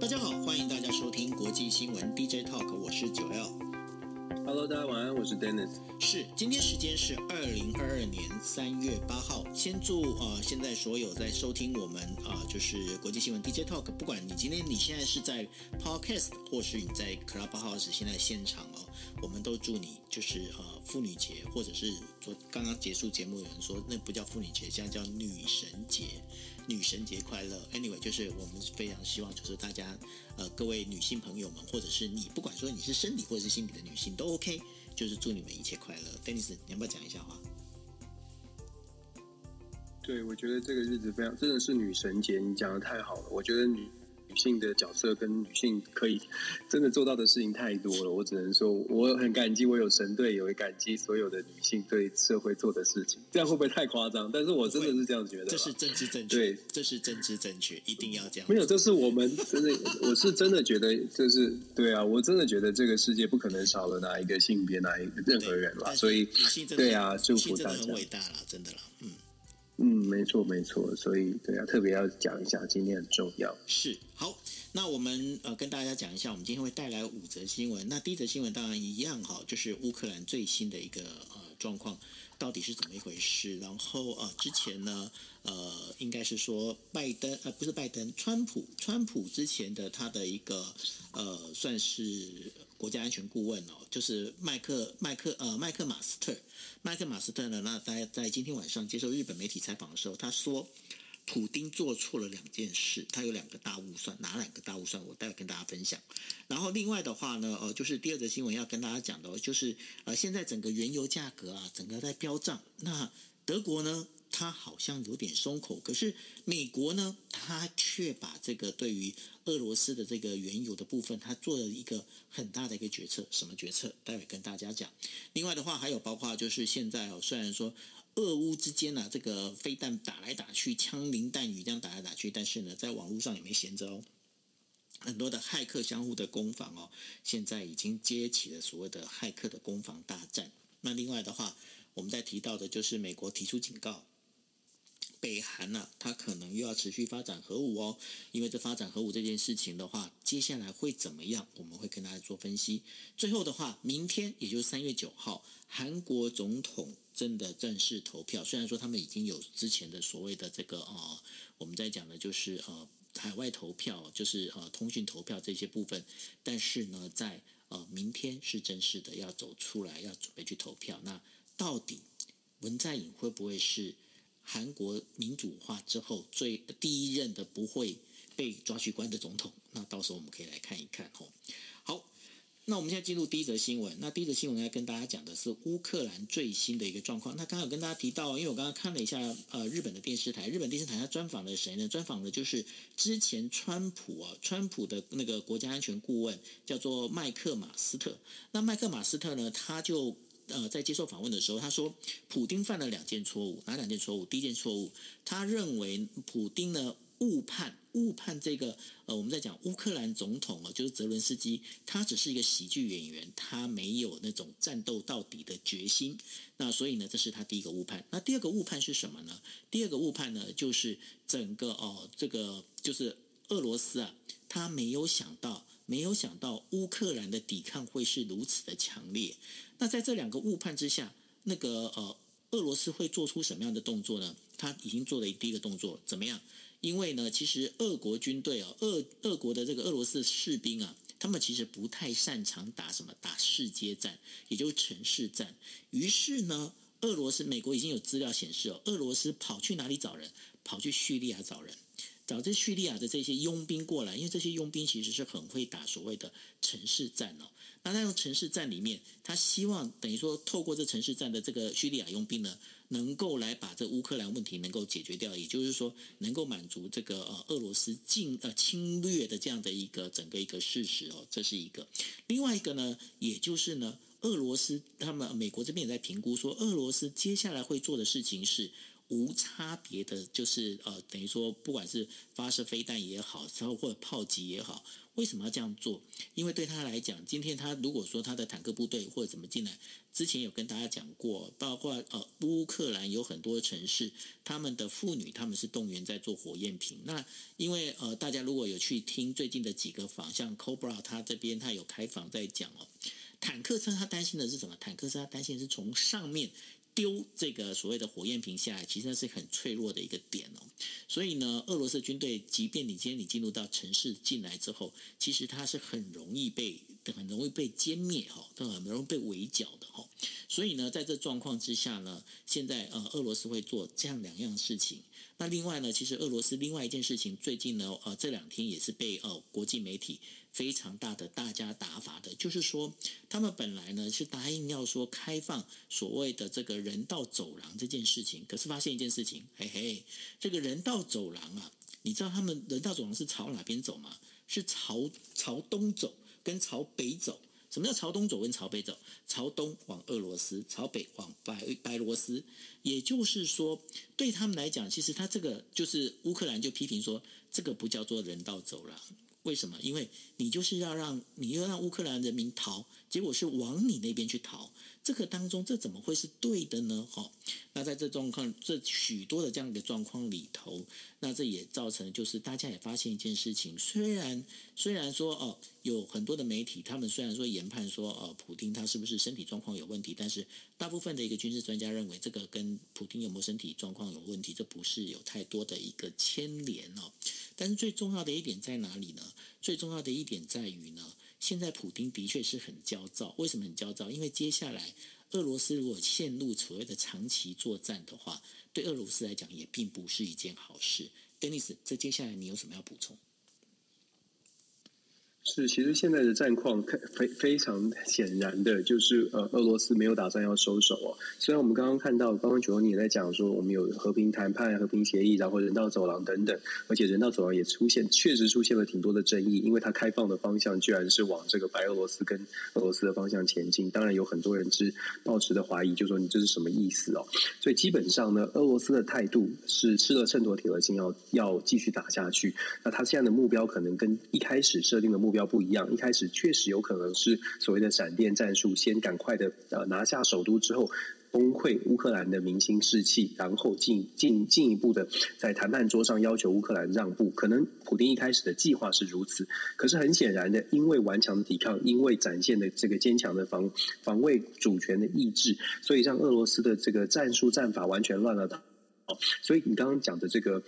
大家好，欢迎大家收听国际新闻 DJ Talk，我是九 L。Hello，大家晚安，我是 Dennis。是，今天时间是二零二二年三月八号。先祝呃，现在所有在收听我们啊、呃，就是国际新闻 DJ Talk，不管你今天你现在是在 Podcast，或是你在 Clubhouse 现在现场哦，我们都祝你就是呃妇女节，或者是昨刚刚结束节目有人说那不叫妇女节，现在叫女神节，女神节快乐。Anyway，就是我们非常希望就是大家呃各位女性朋友们，或者是你不管说你是生理或者是心理的女性都。OK，就是祝你们一切快乐，Dennis，你要不要讲一下话？对，我觉得这个日子非常，真的是女神节，你讲的太好了。我觉得女女性的角色跟女性可以真的做到的事情太多了，我只能说我很感激，我有神队友，也感激所有的女性对社会做的事情。这样会不会太夸张？但是我真的是这样觉得，这是政治正确，对，这是政治正确，一定要这样。没有，这是我们真的，我是真的觉得，就是对啊，我真的觉得这个世界不可能少了哪一个性别，哪一个任何人了。所以，对啊，祝福大家，很伟大了，真的了，嗯。嗯，没错没错，所以对啊，特别要讲一下，今天很重要。是，好，那我们呃跟大家讲一下，我们今天会带来五则新闻。那第一则新闻当然一样哈，就是乌克兰最新的一个呃状况到底是怎么一回事。然后呃之前呢呃应该是说拜登呃不是拜登，川普川普之前的他的一个呃算是国家安全顾问哦，就是麦克麦克呃麦克马斯特。麦克马斯特呢？那在在今天晚上接受日本媒体采访的时候，他说，普丁做错了两件事，他有两个大误算，哪两个大误算？我待会跟大家分享。然后另外的话呢，呃，就是第二则新闻要跟大家讲的，就是呃，现在整个原油价格啊，整个在飙涨。那德国呢？他好像有点松口，可是美国呢，他却把这个对于俄罗斯的这个原油的部分，他做了一个很大的一个决策。什么决策？待会跟大家讲。另外的话，还有包括就是现在哦，虽然说俄乌之间呢、啊，这个飞弹打来打去，枪林弹雨这样打来打去，但是呢，在网络上也没闲着哦，很多的骇客相互的攻防哦，现在已经接起了所谓的骇客的攻防大战。那另外的话，我们在提到的就是美国提出警告。北韩呢、啊，它可能又要持续发展核武哦，因为这发展核武这件事情的话，接下来会怎么样？我们会跟大家做分析。最后的话，明天也就是三月九号，韩国总统真的正式投票。虽然说他们已经有之前的所谓的这个呃，我们在讲的就是呃海外投票，就是呃通讯投票这些部分，但是呢，在呃明天是正式的要走出来，要准备去投票。那到底文在寅会不会是？韩国民主化之后，最第一任的不会被抓去关的总统，那到时候我们可以来看一看吼。好，那我们现在进入第一则新闻。那第一则新闻要跟大家讲的是乌克兰最新的一个状况。那刚刚有跟大家提到，因为我刚刚看了一下，呃，日本的电视台，日本电视台他专访了谁呢？专访的就是之前川普啊，川普的那个国家安全顾问叫做麦克马斯特。那麦克马斯特呢，他就。呃，在接受访问的时候，他说，普丁犯了两件错误，哪两件错误？第一件错误，他认为普丁呢误判误判这个呃，我们在讲乌克兰总统啊，就是泽伦斯基，他只是一个喜剧演员，他没有那种战斗到底的决心。那所以呢，这是他第一个误判。那第二个误判是什么呢？第二个误判呢，就是整个哦、这个就是俄罗斯啊，他没有想到。没有想到乌克兰的抵抗会是如此的强烈。那在这两个误判之下，那个呃，俄罗斯会做出什么样的动作呢？他已经做了第一个动作，怎么样？因为呢，其实俄国军队啊，俄俄国的这个俄罗斯士兵啊，他们其实不太擅长打什么打市街战，也就是城市战。于是呢，俄罗斯美国已经有资料显示哦，俄罗斯跑去哪里找人？跑去叙利亚找人。找这叙利亚的这些佣兵过来，因为这些佣兵其实是很会打所谓的城市战哦。那在用城市战里面，他希望等于说透过这城市战的这个叙利亚佣兵呢，能够来把这乌克兰问题能够解决掉，也就是说能够满足这个呃俄罗斯进呃侵略的这样的一个整个一个事实哦。这是一个。另外一个呢，也就是呢，俄罗斯他们美国这边也在评估说，俄罗斯接下来会做的事情是。无差别的，就是呃，等于说，不管是发射飞弹也好，或者炮击也好，为什么要这样做？因为对他来讲，今天他如果说他的坦克部队或者怎么进来，之前有跟大家讲过，包括呃乌克兰有很多城市，他们的妇女他们是动员在做火焰瓶。那因为呃，大家如果有去听最近的几个访，像 Cobra 他这边他有开房在讲哦，坦克车他担心的是什么？坦克车他担心是从上面。丢这个所谓的火焰瓶下来，其实那是很脆弱的一个点哦。所以呢，俄罗斯军队，即便你今天你进入到城市进来之后，其实它是很容易被很容易被歼灭哈，都很容易被围剿的哈。所以呢，在这状况之下呢，现在呃，俄罗斯会做这样两样事情。那另外呢，其实俄罗斯另外一件事情，最近呢，呃，这两天也是被呃国际媒体。非常大的大家打法的，就是说，他们本来呢是答应要说开放所谓的这个人道走廊这件事情，可是发现一件事情，嘿嘿，这个人道走廊啊，你知道他们人道走廊是朝哪边走吗？是朝朝东走跟朝北走。什么叫朝东走跟朝北走？朝东往俄罗斯，朝北往白白罗斯。也就是说，对他们来讲，其实他这个就是乌克兰就批评说，这个不叫做人道走廊。为什么？因为你就是要让你要让乌克兰人民逃，结果是往你那边去逃。这个当中，这怎么会是对的呢？哈，那在这状况，这许多的这样的状况里头，那这也造成就是大家也发现一件事情，虽然虽然说哦，有很多的媒体，他们虽然说研判说呃，普丁他是不是身体状况有问题，但是大部分的一个军事专家认为，这个跟普丁有没有身体状况有问题，这不是有太多的一个牵连哦。但是最重要的一点在哪里呢？最重要的一点在于呢，现在普丁的确是很焦躁。为什么很焦躁？因为接下来俄罗斯如果陷入所谓的长期作战的话，对俄罗斯来讲也并不是一件好事。Dennis，这接下来你有什么要补充？是，其实现在的战况非非常显然的，就是呃，俄罗斯没有打算要收手哦。虽然我们刚刚看到，刚刚九欧你也在讲说，我们有和平谈判、和平协议，然后人道走廊等等，而且人道走廊也出现，确实出现了挺多的争议，因为它开放的方向居然是往这个白俄罗斯跟俄罗斯的方向前进。当然有很多人是抱持的怀疑，就说你这是什么意思哦？所以基本上呢，俄罗斯的态度是吃了秤砣铁了心，要要继续打下去。那他现在的目标可能跟一开始设定的目标目标。不一样，一开始确实有可能是所谓的闪电战术，先赶快的呃拿下首都之后崩溃乌克兰的民心士气，然后进进进一步的在谈判桌上要求乌克兰让步。可能普丁一开始的计划是如此，可是很显然的，因为顽强的抵抗，因为展现的这个坚强的防防卫主权的意志，所以让俄罗斯的这个战术战法完全乱了套。所以你刚刚讲的这个。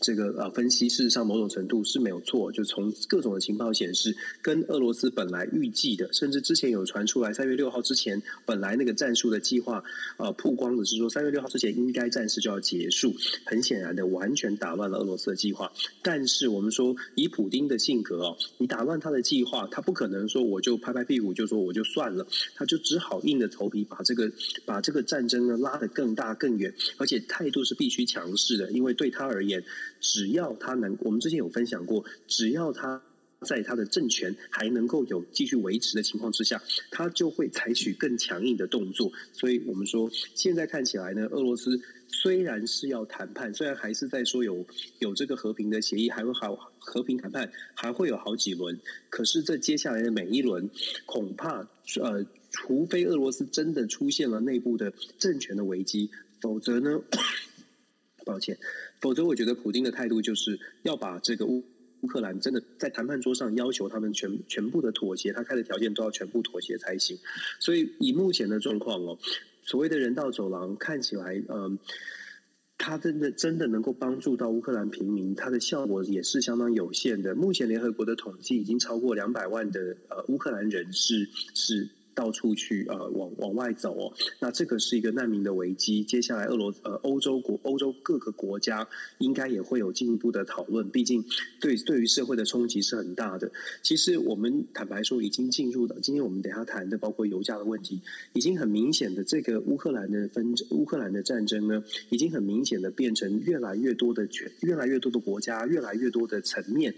这个呃分析，事实上某种程度是没有错。就从各种的情报显示，跟俄罗斯本来预计的，甚至之前有传出来，三月六号之前本来那个战术的计划，呃曝光的是说三月六号之前应该战事就要结束。很显然的，完全打乱了俄罗斯的计划。但是我们说，以普丁的性格哦，你打乱他的计划，他不可能说我就拍拍屁股就说我就算了，他就只好硬着头皮把这个把这个战争呢拉得更大更远，而且态度是必须强势的，因为对他而言。只要他能，我们之前有分享过，只要他在他的政权还能够有继续维持的情况之下，他就会采取更强硬的动作。所以我们说，现在看起来呢，俄罗斯虽然是要谈判，虽然还是在说有有这个和平的协议，还会好和平谈判，还会有好几轮。可是这接下来的每一轮，恐怕呃，除非俄罗斯真的出现了内部的政权的危机，否则呢，抱歉。否则，我觉得普京的态度就是要把这个乌乌克兰真的在谈判桌上要求他们全全部的妥协，他开的条件都要全部妥协才行。所以，以目前的状况哦，所谓的人道走廊看起来，嗯，他真的真的能够帮助到乌克兰平民，它的效果也是相当有限的。目前联合国的统计已经超过两百万的呃乌克兰人是是。到处去呃往往外走哦，那这个是一个难民的危机。接下来俄罗呃欧洲国欧洲各个国家应该也会有进一步的讨论，毕竟对对于社会的冲击是很大的。其实我们坦白说，已经进入了今天我们等下谈的包括油价的问题，已经很明显的这个乌克兰的纷乌克兰的战争呢，已经很明显的变成越来越多的全越来越多的国家越来越多的层面。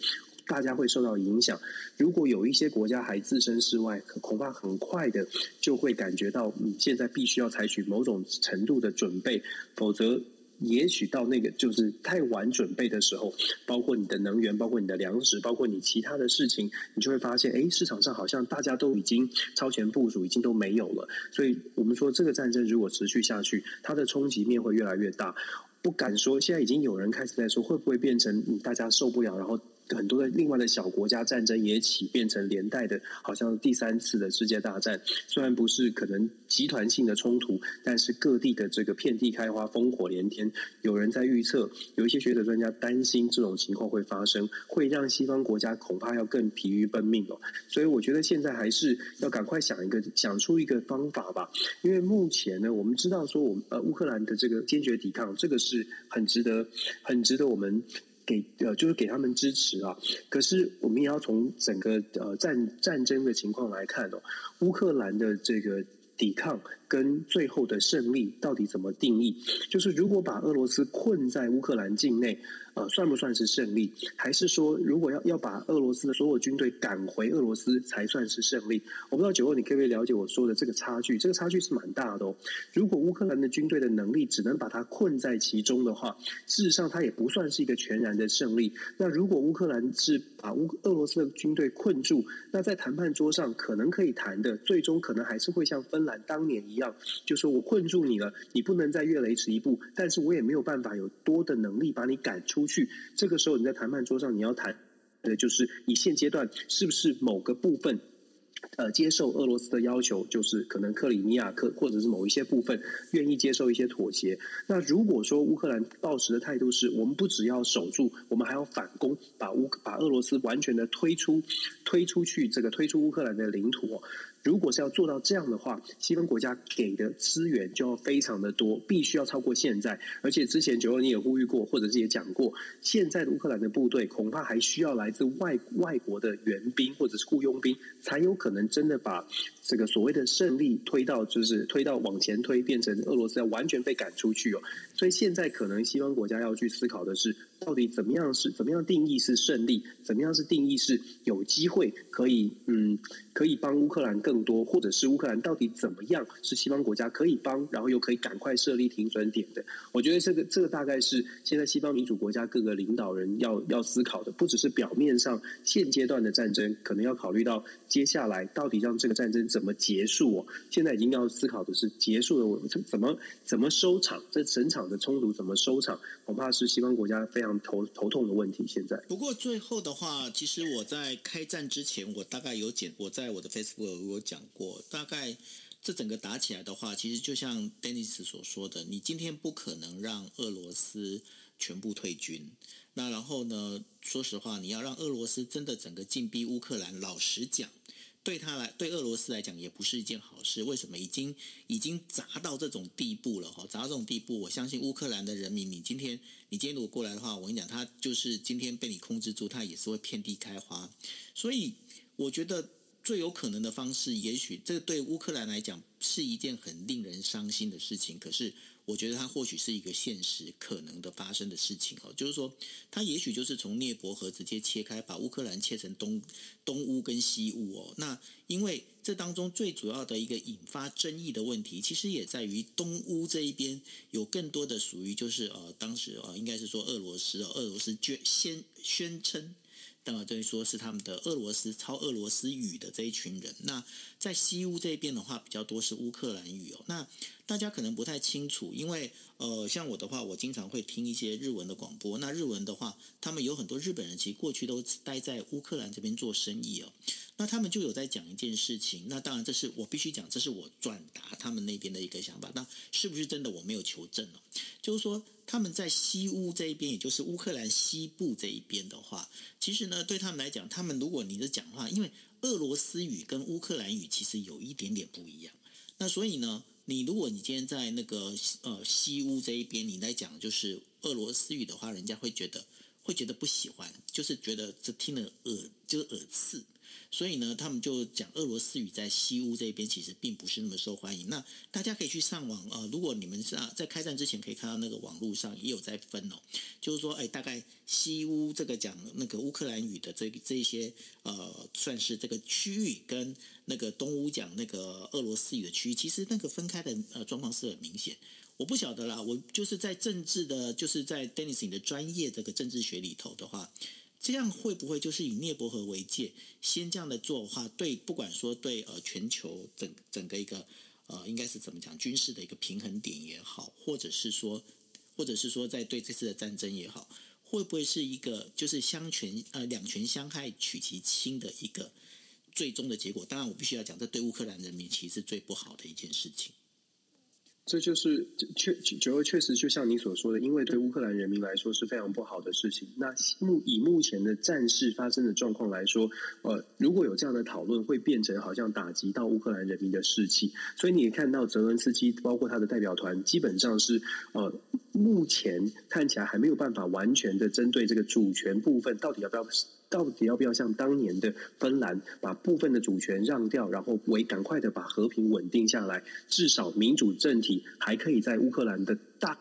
大家会受到影响。如果有一些国家还置身事外，恐怕很快的就会感觉到，你，现在必须要采取某种程度的准备，否则也许到那个就是太晚准备的时候，包括你的能源，包括你的粮食，包括你其他的事情，你就会发现，哎，市场上好像大家都已经超前部署，已经都没有了。所以我们说，这个战争如果持续下去，它的冲击面会越来越大。不敢说，现在已经有人开始在说，会不会变成大家受不了，然后。很多的另外的小国家战争也起，变成连带的，好像第三次的世界大战。虽然不是可能集团性的冲突，但是各地的这个遍地开花，烽火连天。有人在预测，有一些学者专家担心这种情况会发生，会让西方国家恐怕要更疲于奔命哦。所以我觉得现在还是要赶快想一个，想出一个方法吧。因为目前呢，我们知道说，我们呃乌克兰的这个坚决抵抗，这个是很值得，很值得我们。给呃，就是给他们支持啊。可是我们也要从整个呃战战争的情况来看哦，乌克兰的这个抵抗跟最后的胜利到底怎么定义？就是如果把俄罗斯困在乌克兰境内。呃，算不算是胜利？还是说，如果要要把俄罗斯的所有军队赶回俄罗斯才算是胜利？我不知道九欧，你可不可以了解我说的这个差距？这个差距是蛮大的哦。如果乌克兰的军队的能力只能把它困在其中的话，事实上它也不算是一个全然的胜利。那如果乌克兰是把乌俄罗斯的军队困住，那在谈判桌上可能可以谈的，最终可能还是会像芬兰当年一样，就说我困住你了，你不能再越雷池一步，但是我也没有办法有多的能力把你赶出。出去，这个时候你在谈判桌上你要谈的就是你现阶段是不是某个部分，呃，接受俄罗斯的要求，就是可能克里米亚克或者是某一些部分愿意接受一些妥协。那如果说乌克兰抱持的态度是我们不只要守住，我们还要反攻，把乌把俄罗斯完全的推出推出去，这个推出乌克兰的领土。如果是要做到这样的话，西方国家给的资源就要非常的多，必须要超过现在。而且之前九二你也呼吁过，或者是也讲过，现在的乌克兰的部队恐怕还需要来自外外国的援兵或者是雇佣兵，才有可能真的把这个所谓的胜利推到，就是推到往前推，变成俄罗斯要完全被赶出去哦。所以现在可能西方国家要去思考的是，到底怎么样是怎么样定义是胜利，怎么样是定义是有机会可以嗯可以帮乌克兰更多，或者是乌克兰到底怎么样是西方国家可以帮，然后又可以赶快设立停损点的？我觉得这个这个大概是现在西方民主国家各个领导人要要思考的，不只是表面上现阶段的战争，可能要考虑到接下来到底让这个战争怎么结束哦。现在已经要思考的是结束的怎么怎么收场，这整场的冲突怎么收场，恐怕是西方国家非常。头头痛的问题，现在。不过最后的话，其实我在开战之前，我大概有讲，我在我的 Facebook 有讲过，大概这整个打起来的话，其实就像 Dennis 所说的，你今天不可能让俄罗斯全部退军。那然后呢，说实话，你要让俄罗斯真的整个进逼乌克兰，老实讲。对他来，对俄罗斯来讲也不是一件好事。为什么？已经已经砸到这种地步了哈，砸到这种地步，我相信乌克兰的人民，你今天你今天如果过来的话，我跟你讲，他就是今天被你控制住，他也是会遍地开花。所以我觉得最有可能的方式，也许这对乌克兰来讲是一件很令人伤心的事情，可是。我觉得它或许是一个现实可能的发生的事情哦，就是说，它也许就是从涅伯河直接切开，把乌克兰切成东东乌跟西乌哦。那因为这当中最主要的一个引发争议的问题，其实也在于东乌这一边有更多的属于就是呃，当时呃，应该是说俄罗斯哦俄罗斯宣宣宣称。当然，等于说是他们的俄罗斯操俄罗斯语的这一群人。那在西乌这边的话，比较多是乌克兰语哦。那大家可能不太清楚，因为呃，像我的话，我经常会听一些日文的广播。那日文的话，他们有很多日本人，其实过去都待在乌克兰这边做生意哦。那他们就有在讲一件事情。那当然，这是我必须讲，这是我转达他们那边的一个想法。那是不是真的？我没有求证哦。就是说。他们在西乌这一边，也就是乌克兰西部这一边的话，其实呢，对他们来讲，他们如果你的讲话，因为俄罗斯语跟乌克兰语其实有一点点不一样，那所以呢，你如果你今天在那个呃西屋这一边，你在讲就是俄罗斯语的话，人家会觉得会觉得不喜欢，就是觉得这听了耳就是耳刺。所以呢，他们就讲俄罗斯语在西乌这边其实并不是那么受欢迎。那大家可以去上网啊、如果你们是啊在开战之前可以看到那个网络上也有在分哦，就是说哎，大概西乌这个讲那个乌克兰语的这这些呃，算是这个区域跟那个东乌讲那个俄罗斯语的区域，其实那个分开的呃状况是很明显。我不晓得啦，我就是在政治的，就是在 Dennis 你的专业这个政治学里头的话，这样会不会就是以涅伯河为界，先这样的做的话，对，不管说对呃全球整整个一个呃应该是怎么讲军事的一个平衡点也好，或者是说，或者是说在对这次的战争也好，会不会是一个就是相权呃两权相害取其轻的一个最终的结果？当然，我必须要讲，这对乌克兰人民其实是最不好的一件事情。这就是确九二确实就像你所说的，因为对乌克兰人民来说是非常不好的事情。那目以目前的战事发生的状况来说，呃，如果有这样的讨论，会变成好像打击到乌克兰人民的士气。所以你也看到泽伦斯基包括他的代表团，基本上是呃，目前看起来还没有办法完全的针对这个主权部分，到底要不要。到底要不要像当年的芬兰，把部分的主权让掉，然后为赶快的把和平稳定下来，至少民主政体还可以在乌克兰的大。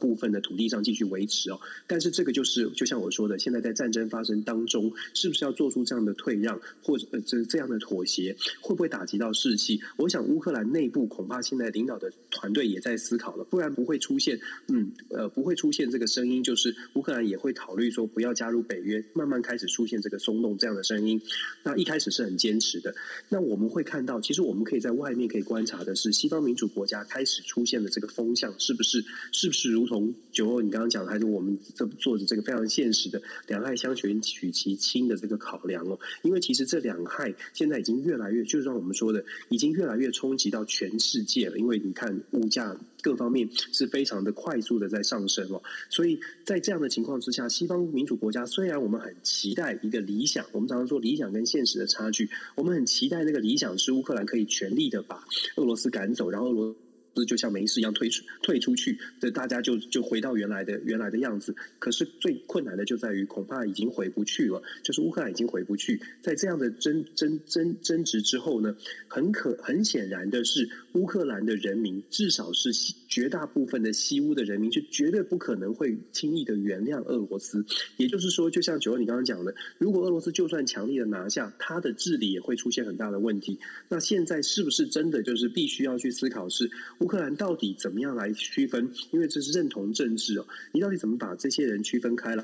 部分的土地上继续维持哦，但是这个就是就像我说的，现在在战争发生当中，是不是要做出这样的退让，或者呃这这样的妥协，会不会打击到士气？我想乌克兰内部恐怕现在领导的团队也在思考了，不然不会出现嗯呃不会出现这个声音，就是乌克兰也会考虑说不要加入北约，慢慢开始出现这个松动这样的声音。那一开始是很坚持的，那我们会看到，其实我们可以在外面可以观察的是，西方民主国家开始出现的这个风向，是不是是不是如？从九二，你刚刚讲的，还是我们这做着这个非常现实的两害相权取其轻的这个考量哦。因为其实这两害现在已经越来越，就是像我们说的，已经越来越冲击到全世界了。因为你看物价各方面是非常的快速的在上升哦。所以在这样的情况之下，西方民主国家虽然我们很期待一个理想，我们常常说理想跟现实的差距，我们很期待那个理想是乌克兰可以全力的把俄罗斯赶走，然后俄罗。就像没事一样退出退出去，这大家就就回到原来的原来的样子。可是最困难的就在于，恐怕已经回不去了。就是乌克兰已经回不去，在这样的争争争争执之后呢，很可很显然的是，乌克兰的人民，至少是绝大部分的西乌的人民，就绝对不可能会轻易的原谅俄罗斯。也就是说，就像九二你刚刚讲的，如果俄罗斯就算强力的拿下，他的治理也会出现很大的问题。那现在是不是真的就是必须要去思考是？乌克兰到底怎么样来区分？因为这是认同政治哦，你到底怎么把这些人区分开来？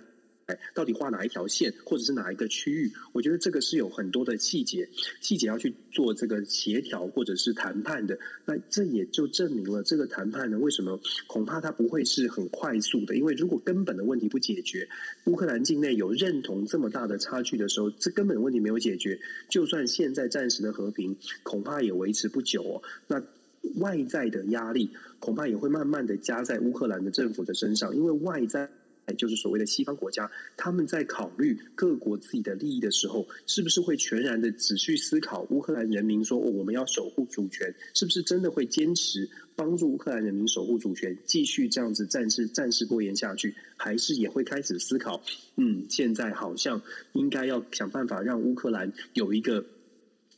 到底画哪一条线，或者是哪一个区域？我觉得这个是有很多的细节，细节要去做这个协调或者是谈判的。那这也就证明了这个谈判呢，为什么恐怕它不会是很快速的？因为如果根本的问题不解决，乌克兰境内有认同这么大的差距的时候，这根本问题没有解决，就算现在暂时的和平，恐怕也维持不久哦。那外在的压力恐怕也会慢慢的加在乌克兰的政府的身上，因为外在就是所谓的西方国家，他们在考虑各国自己的利益的时候，是不是会全然的只去思考乌克兰人民说，哦，我们要守护主权，是不是真的会坚持帮助乌克兰人民守护主权，继续这样子战事战事拖延下去，还是也会开始思考，嗯，现在好像应该要想办法让乌克兰有一个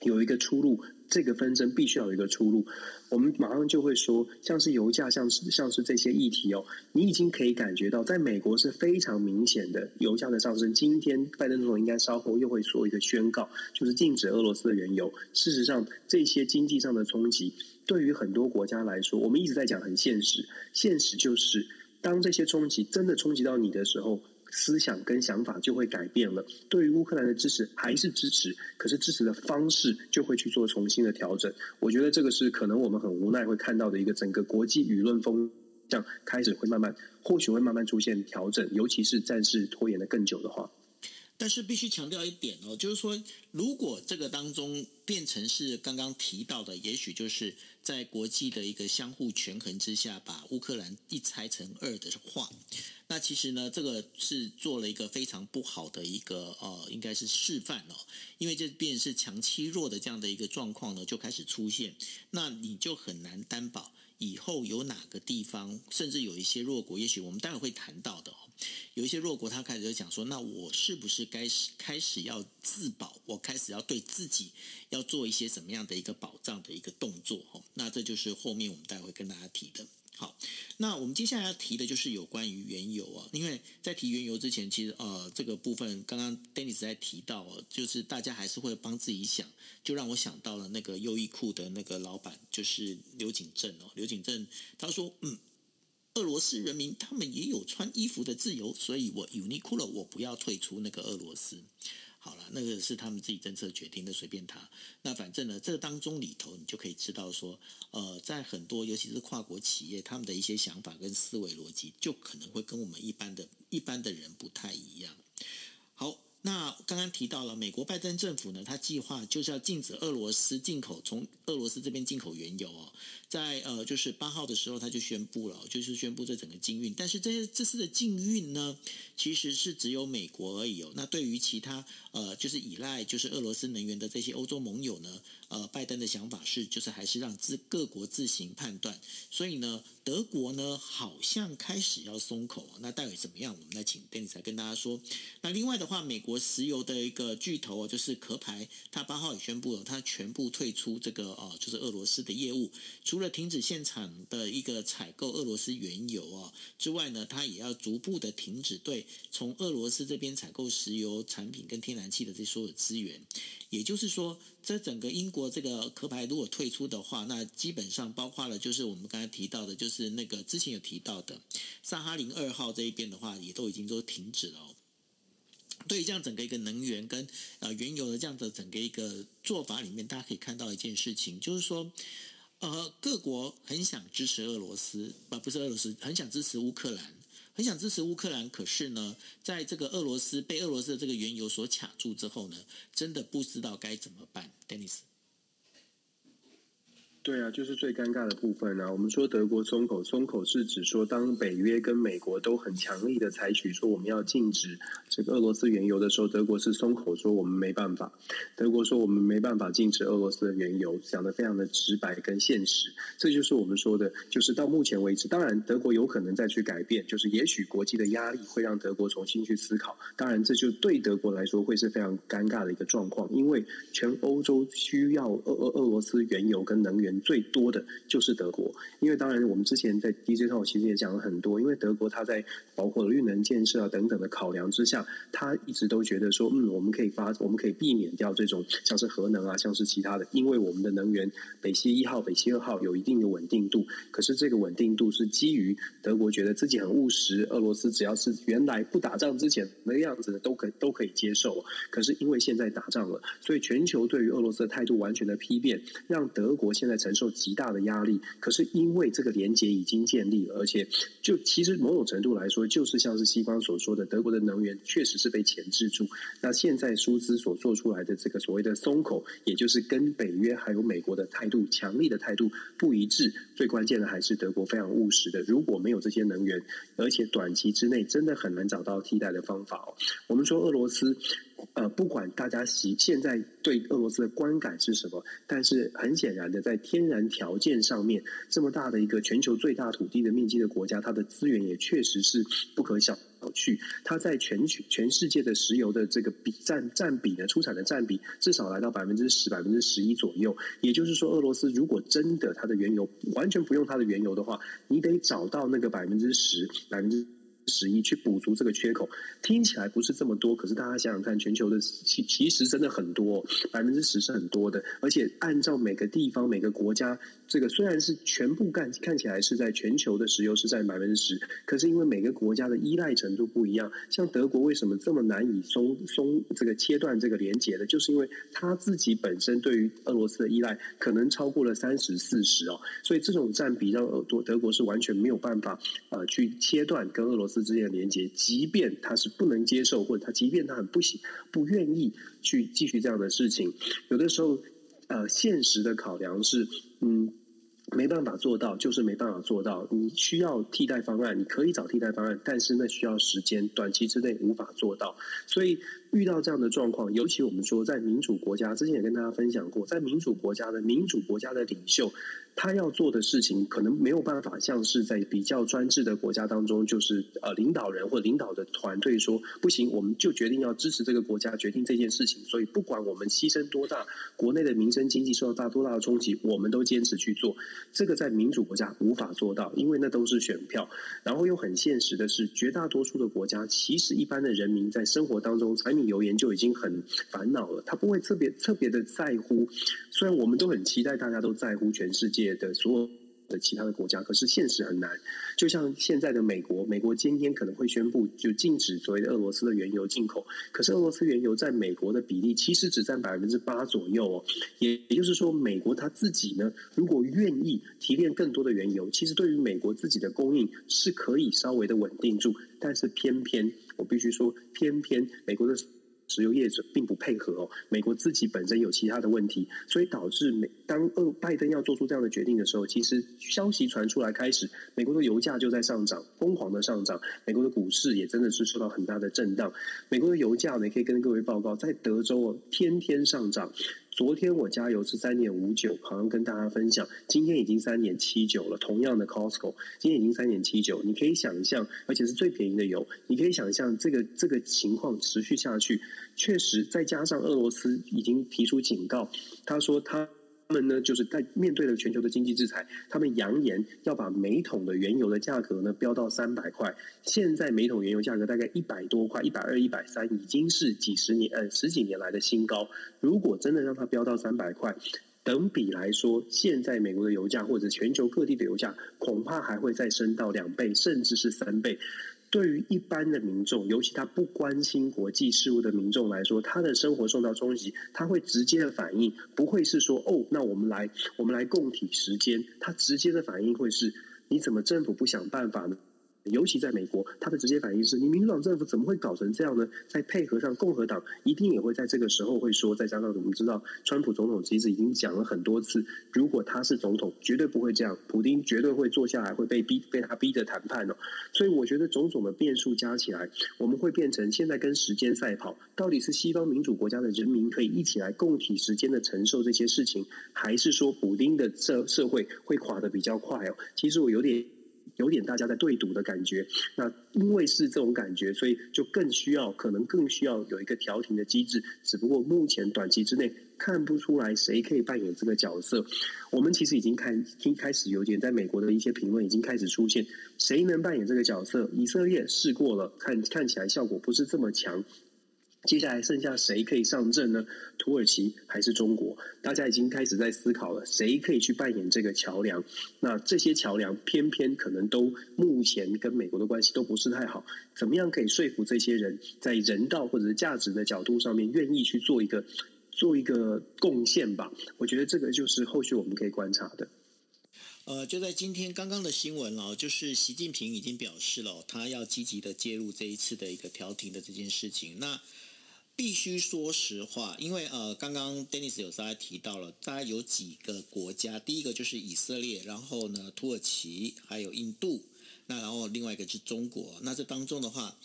有一个出路。这个纷争必须要有一个出路，我们马上就会说，像是油价，像是像是这些议题哦，你已经可以感觉到，在美国是非常明显的油价的上升。今天拜登总统应该稍后又会说一个宣告，就是禁止俄罗斯的原油。事实上，这些经济上的冲击，对于很多国家来说，我们一直在讲很现实，现实就是当这些冲击真的冲击到你的时候。思想跟想法就会改变了。对于乌克兰的支持还是支持，可是支持的方式就会去做重新的调整。我觉得这个是可能我们很无奈会看到的一个整个国际舆论风向开始会慢慢，或许会慢慢出现调整，尤其是战事拖延的更久的话。但是必须强调一点哦，就是说，如果这个当中变成是刚刚提到的，也许就是在国际的一个相互权衡之下，把乌克兰一拆成二的话。那其实呢，这个是做了一个非常不好的一个呃，应该是示范哦，因为这便是强欺弱的这样的一个状况呢，就开始出现，那你就很难担保以后有哪个地方，甚至有一些弱国，也许我们待会会谈到的哦，有一些弱国，他开始就讲说，那我是不是该始开始要自保？我开始要对自己要做一些什么样的一个保障的一个动作？哦，那这就是后面我们待会跟大家提的。好，那我们接下来要提的就是有关于原油啊，因为在提原油之前，其实呃这个部分刚刚 Dennis 在提到，就是大家还是会帮自己想，就让我想到了那个优衣库的那个老板，就是刘景正哦，刘景正他说，嗯，俄罗斯人民他们也有穿衣服的自由，所以我 Uniqlo 我不要退出那个俄罗斯。好了，那个是他们自己政策决定的，随便他。那反正呢，这当中里头，你就可以知道说，呃，在很多尤其是跨国企业，他们的一些想法跟思维逻辑，就可能会跟我们一般的一般的人不太一样。好。那刚刚提到了美国拜登政府呢，他计划就是要禁止俄罗斯进口，从俄罗斯这边进口原油哦，在呃就是八号的时候他就宣布了，就是宣布这整个禁运。但是这些这次的禁运呢，其实是只有美国而已哦。那对于其他呃就是依赖就是俄罗斯能源的这些欧洲盟友呢，呃，拜登的想法是就是还是让自各国自行判断。所以呢，德国呢好像开始要松口。那到底怎么样？我们来请 Dennis 来跟大家说。那另外的话，美国。石油的一个巨头就是壳牌，他八号也宣布了，他全部退出这个哦，就是俄罗斯的业务，除了停止现场的一个采购俄罗斯原油哦之外呢，他也要逐步的停止对从俄罗斯这边采购石油产品跟天然气的这所有资源。也就是说，这整个英国这个壳牌如果退出的话，那基本上包括了就是我们刚才提到的，就是那个之前有提到的萨哈林二号这一边的话，也都已经都停止了哦。对于这样整个一个能源跟呃原油的这样的整个一个做法里面，大家可以看到一件事情，就是说，呃，各国很想支持俄罗斯，啊，不是俄罗斯，很想支持乌克兰，很想支持乌克兰。可是呢，在这个俄罗斯被俄罗斯的这个原油所卡住之后呢，真的不知道该怎么办，Dennis。对啊，就是最尴尬的部分啊。我们说德国松口，松口是指说，当北约跟美国都很强力的采取说我们要禁止这个俄罗斯原油的时候，德国是松口说我们没办法。德国说我们没办法禁止俄罗斯的原油，讲得非常的直白跟现实。这就是我们说的，就是到目前为止，当然德国有可能再去改变，就是也许国际的压力会让德国重新去思考。当然，这就对德国来说会是非常尴尬的一个状况，因为全欧洲需要俄俄俄罗斯原油跟能源。最多的就是德国，因为当然我们之前在 DJ 上其实也讲了很多，因为德国它在包括绿能建设啊等等的考量之下，它一直都觉得说，嗯，我们可以发，我们可以避免掉这种像是核能啊，像是其他的，因为我们的能源北溪一号、北溪二号有一定的稳定度，可是这个稳定度是基于德国觉得自己很务实，俄罗斯只要是原来不打仗之前那个样子的都可都可以接受，可是因为现在打仗了，所以全球对于俄罗斯的态度完全的批变，让德国现在。承受极大的压力，可是因为这个连结已经建立了，而且就其实某种程度来说，就是像是西方所说的，德国的能源确实是被钳制住。那现在舒兹所做出来的这个所谓的松口，也就是跟北约还有美国的态度强力的态度不一致。最关键的还是德国非常务实的，如果没有这些能源，而且短期之内真的很难找到替代的方法哦。我们说俄罗斯。呃，不管大家现现在对俄罗斯的观感是什么，但是很显然的，在天然条件上面，这么大的一个全球最大土地的面积的国家，它的资源也确实是不可小觑。它在全球全世界的石油的这个比占占比呢，出产的占比至少来到百分之十、百分之十一左右。也就是说，俄罗斯如果真的它的原油完全不用它的原油的话，你得找到那个百分之十、百分之。十一去补足这个缺口，听起来不是这么多，可是大家想想看，全球的其其实真的很多，百分之十是很多的，而且按照每个地方、每个国家，这个虽然是全部看看起来是在全球的石油是占百分之十，可是因为每个国家的依赖程度不一样，像德国为什么这么难以松松这个切断这个连接的，就是因为他自己本身对于俄罗斯的依赖可能超过了三十四十哦，所以这种占比让德德国是完全没有办法呃去切断跟俄罗斯。之间的连接，即便他是不能接受，或者他即便他很不喜不愿意去继续这样的事情，有的时候，呃，现实的考量是，嗯，没办法做到，就是没办法做到。你需要替代方案，你可以找替代方案，但是那需要时间，短期之内无法做到。所以遇到这样的状况，尤其我们说在民主国家，之前也跟大家分享过，在民主国家的民主国家的领袖。他要做的事情可能没有办法像是在比较专制的国家当中，就是呃领导人或领导的团队说不行，我们就决定要支持这个国家，决定这件事情。所以不管我们牺牲多大，国内的民生经济受到大多大的冲击，我们都坚持去做。这个在民主国家无法做到，因为那都是选票。然后又很现实的是，绝大多数的国家其实一般的人民在生活当中柴油盐就已经很烦恼了，他不会特别特别的在乎。虽然我们都很期待大家都在乎全世界的所有的其他的国家，可是现实很难。就像现在的美国，美国今天可能会宣布就禁止所谓的俄罗斯的原油进口，可是俄罗斯原油在美国的比例其实只占百分之八左右哦。也就是说，美国他自己呢，如果愿意提炼更多的原油，其实对于美国自己的供应是可以稍微的稳定住。但是偏偏我必须说，偏偏美国的。石油业者并不配合哦，美国自己本身有其他的问题，所以导致美当呃拜登要做出这样的决定的时候，其实消息传出来开始，美国的油价就在上涨，疯狂的上涨，美国的股市也真的是受到很大的震荡。美国的油价呢，可以跟各位报告，在德州哦，天天上涨。昨天我加油是三点五九，好像跟大家分享，今天已经三点七九了。同样的 Costco，今天已经三点七九，你可以想象，而且是最便宜的油，你可以想象这个这个情况持续下去，确实再加上俄罗斯已经提出警告，他说他。他们呢，就是在面对了全球的经济制裁，他们扬言要把每桶的原油的价格呢飙到三百块。现在每桶原油价格大概一百多块，一百二、一百三，已经是几十年呃十几年来的新高。如果真的让它飙到三百块，等比来说，现在美国的油价或者全球各地的油价，恐怕还会再升到两倍，甚至是三倍。对于一般的民众，尤其他不关心国际事务的民众来说，他的生活受到冲击，他会直接的反应，不会是说哦，那我们来，我们来共体时间。他直接的反应会是，你怎么政府不想办法呢？尤其在美国，他的直接反应是你民主党政府怎么会搞成这样呢？再配合上共和党，一定也会在这个时候会说。再加上我们知道，川普总统其实已经讲了很多次，如果他是总统，绝对不会这样，普丁绝对会坐下来会被逼被他逼着谈判哦。所以我觉得种种的变数加起来，我们会变成现在跟时间赛跑，到底是西方民主国家的人民可以一起来共体时间的承受这些事情，还是说普丁的社社会会垮得比较快哦？其实我有点。有点大家在对赌的感觉，那因为是这种感觉，所以就更需要，可能更需要有一个调停的机制。只不过目前短期之内看不出来谁可以扮演这个角色。我们其实已经看，已经开始有点在美国的一些评论已经开始出现，谁能扮演这个角色？以色列试过了，看看起来效果不是这么强。接下来剩下谁可以上阵呢？土耳其还是中国？大家已经开始在思考了，谁可以去扮演这个桥梁？那这些桥梁偏偏可能都目前跟美国的关系都不是太好。怎么样可以说服这些人在人道或者是价值的角度上面愿意去做一个做一个贡献吧？我觉得这个就是后续我们可以观察的。呃，就在今天刚刚的新闻哦，就是习近平已经表示了，他要积极的介入这一次的一个调停的这件事情。那必须说实话，因为呃，刚刚 Dennis 有稍微提到了，大概有几个国家，第一个就是以色列，然后呢，土耳其，还有印度，那然后另外一个是中国。那这当中的话，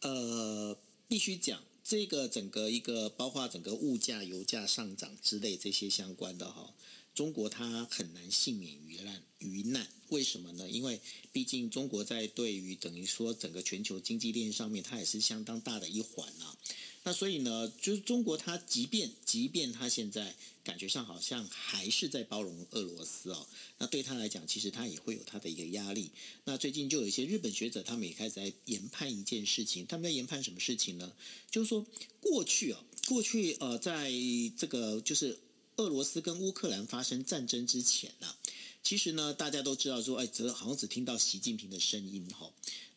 呃，必须讲这个整个一个包括整个物价、油价上涨之类这些相关的哈，中国它很难幸免于难于难。为什么呢？因为毕竟中国在对于等于说整个全球经济链上面，它也是相当大的一环啊。那所以呢，就是中国，它即便即便它现在感觉上好像还是在包容俄罗斯哦，那对他来讲，其实他也会有他的一个压力。那最近就有一些日本学者，他们也开始在研判一件事情，他们在研判什么事情呢？就是说过去啊，过去呃，在这个就是俄罗斯跟乌克兰发生战争之前呢，其实呢，大家都知道说，哎，只好像只听到习近平的声音哈。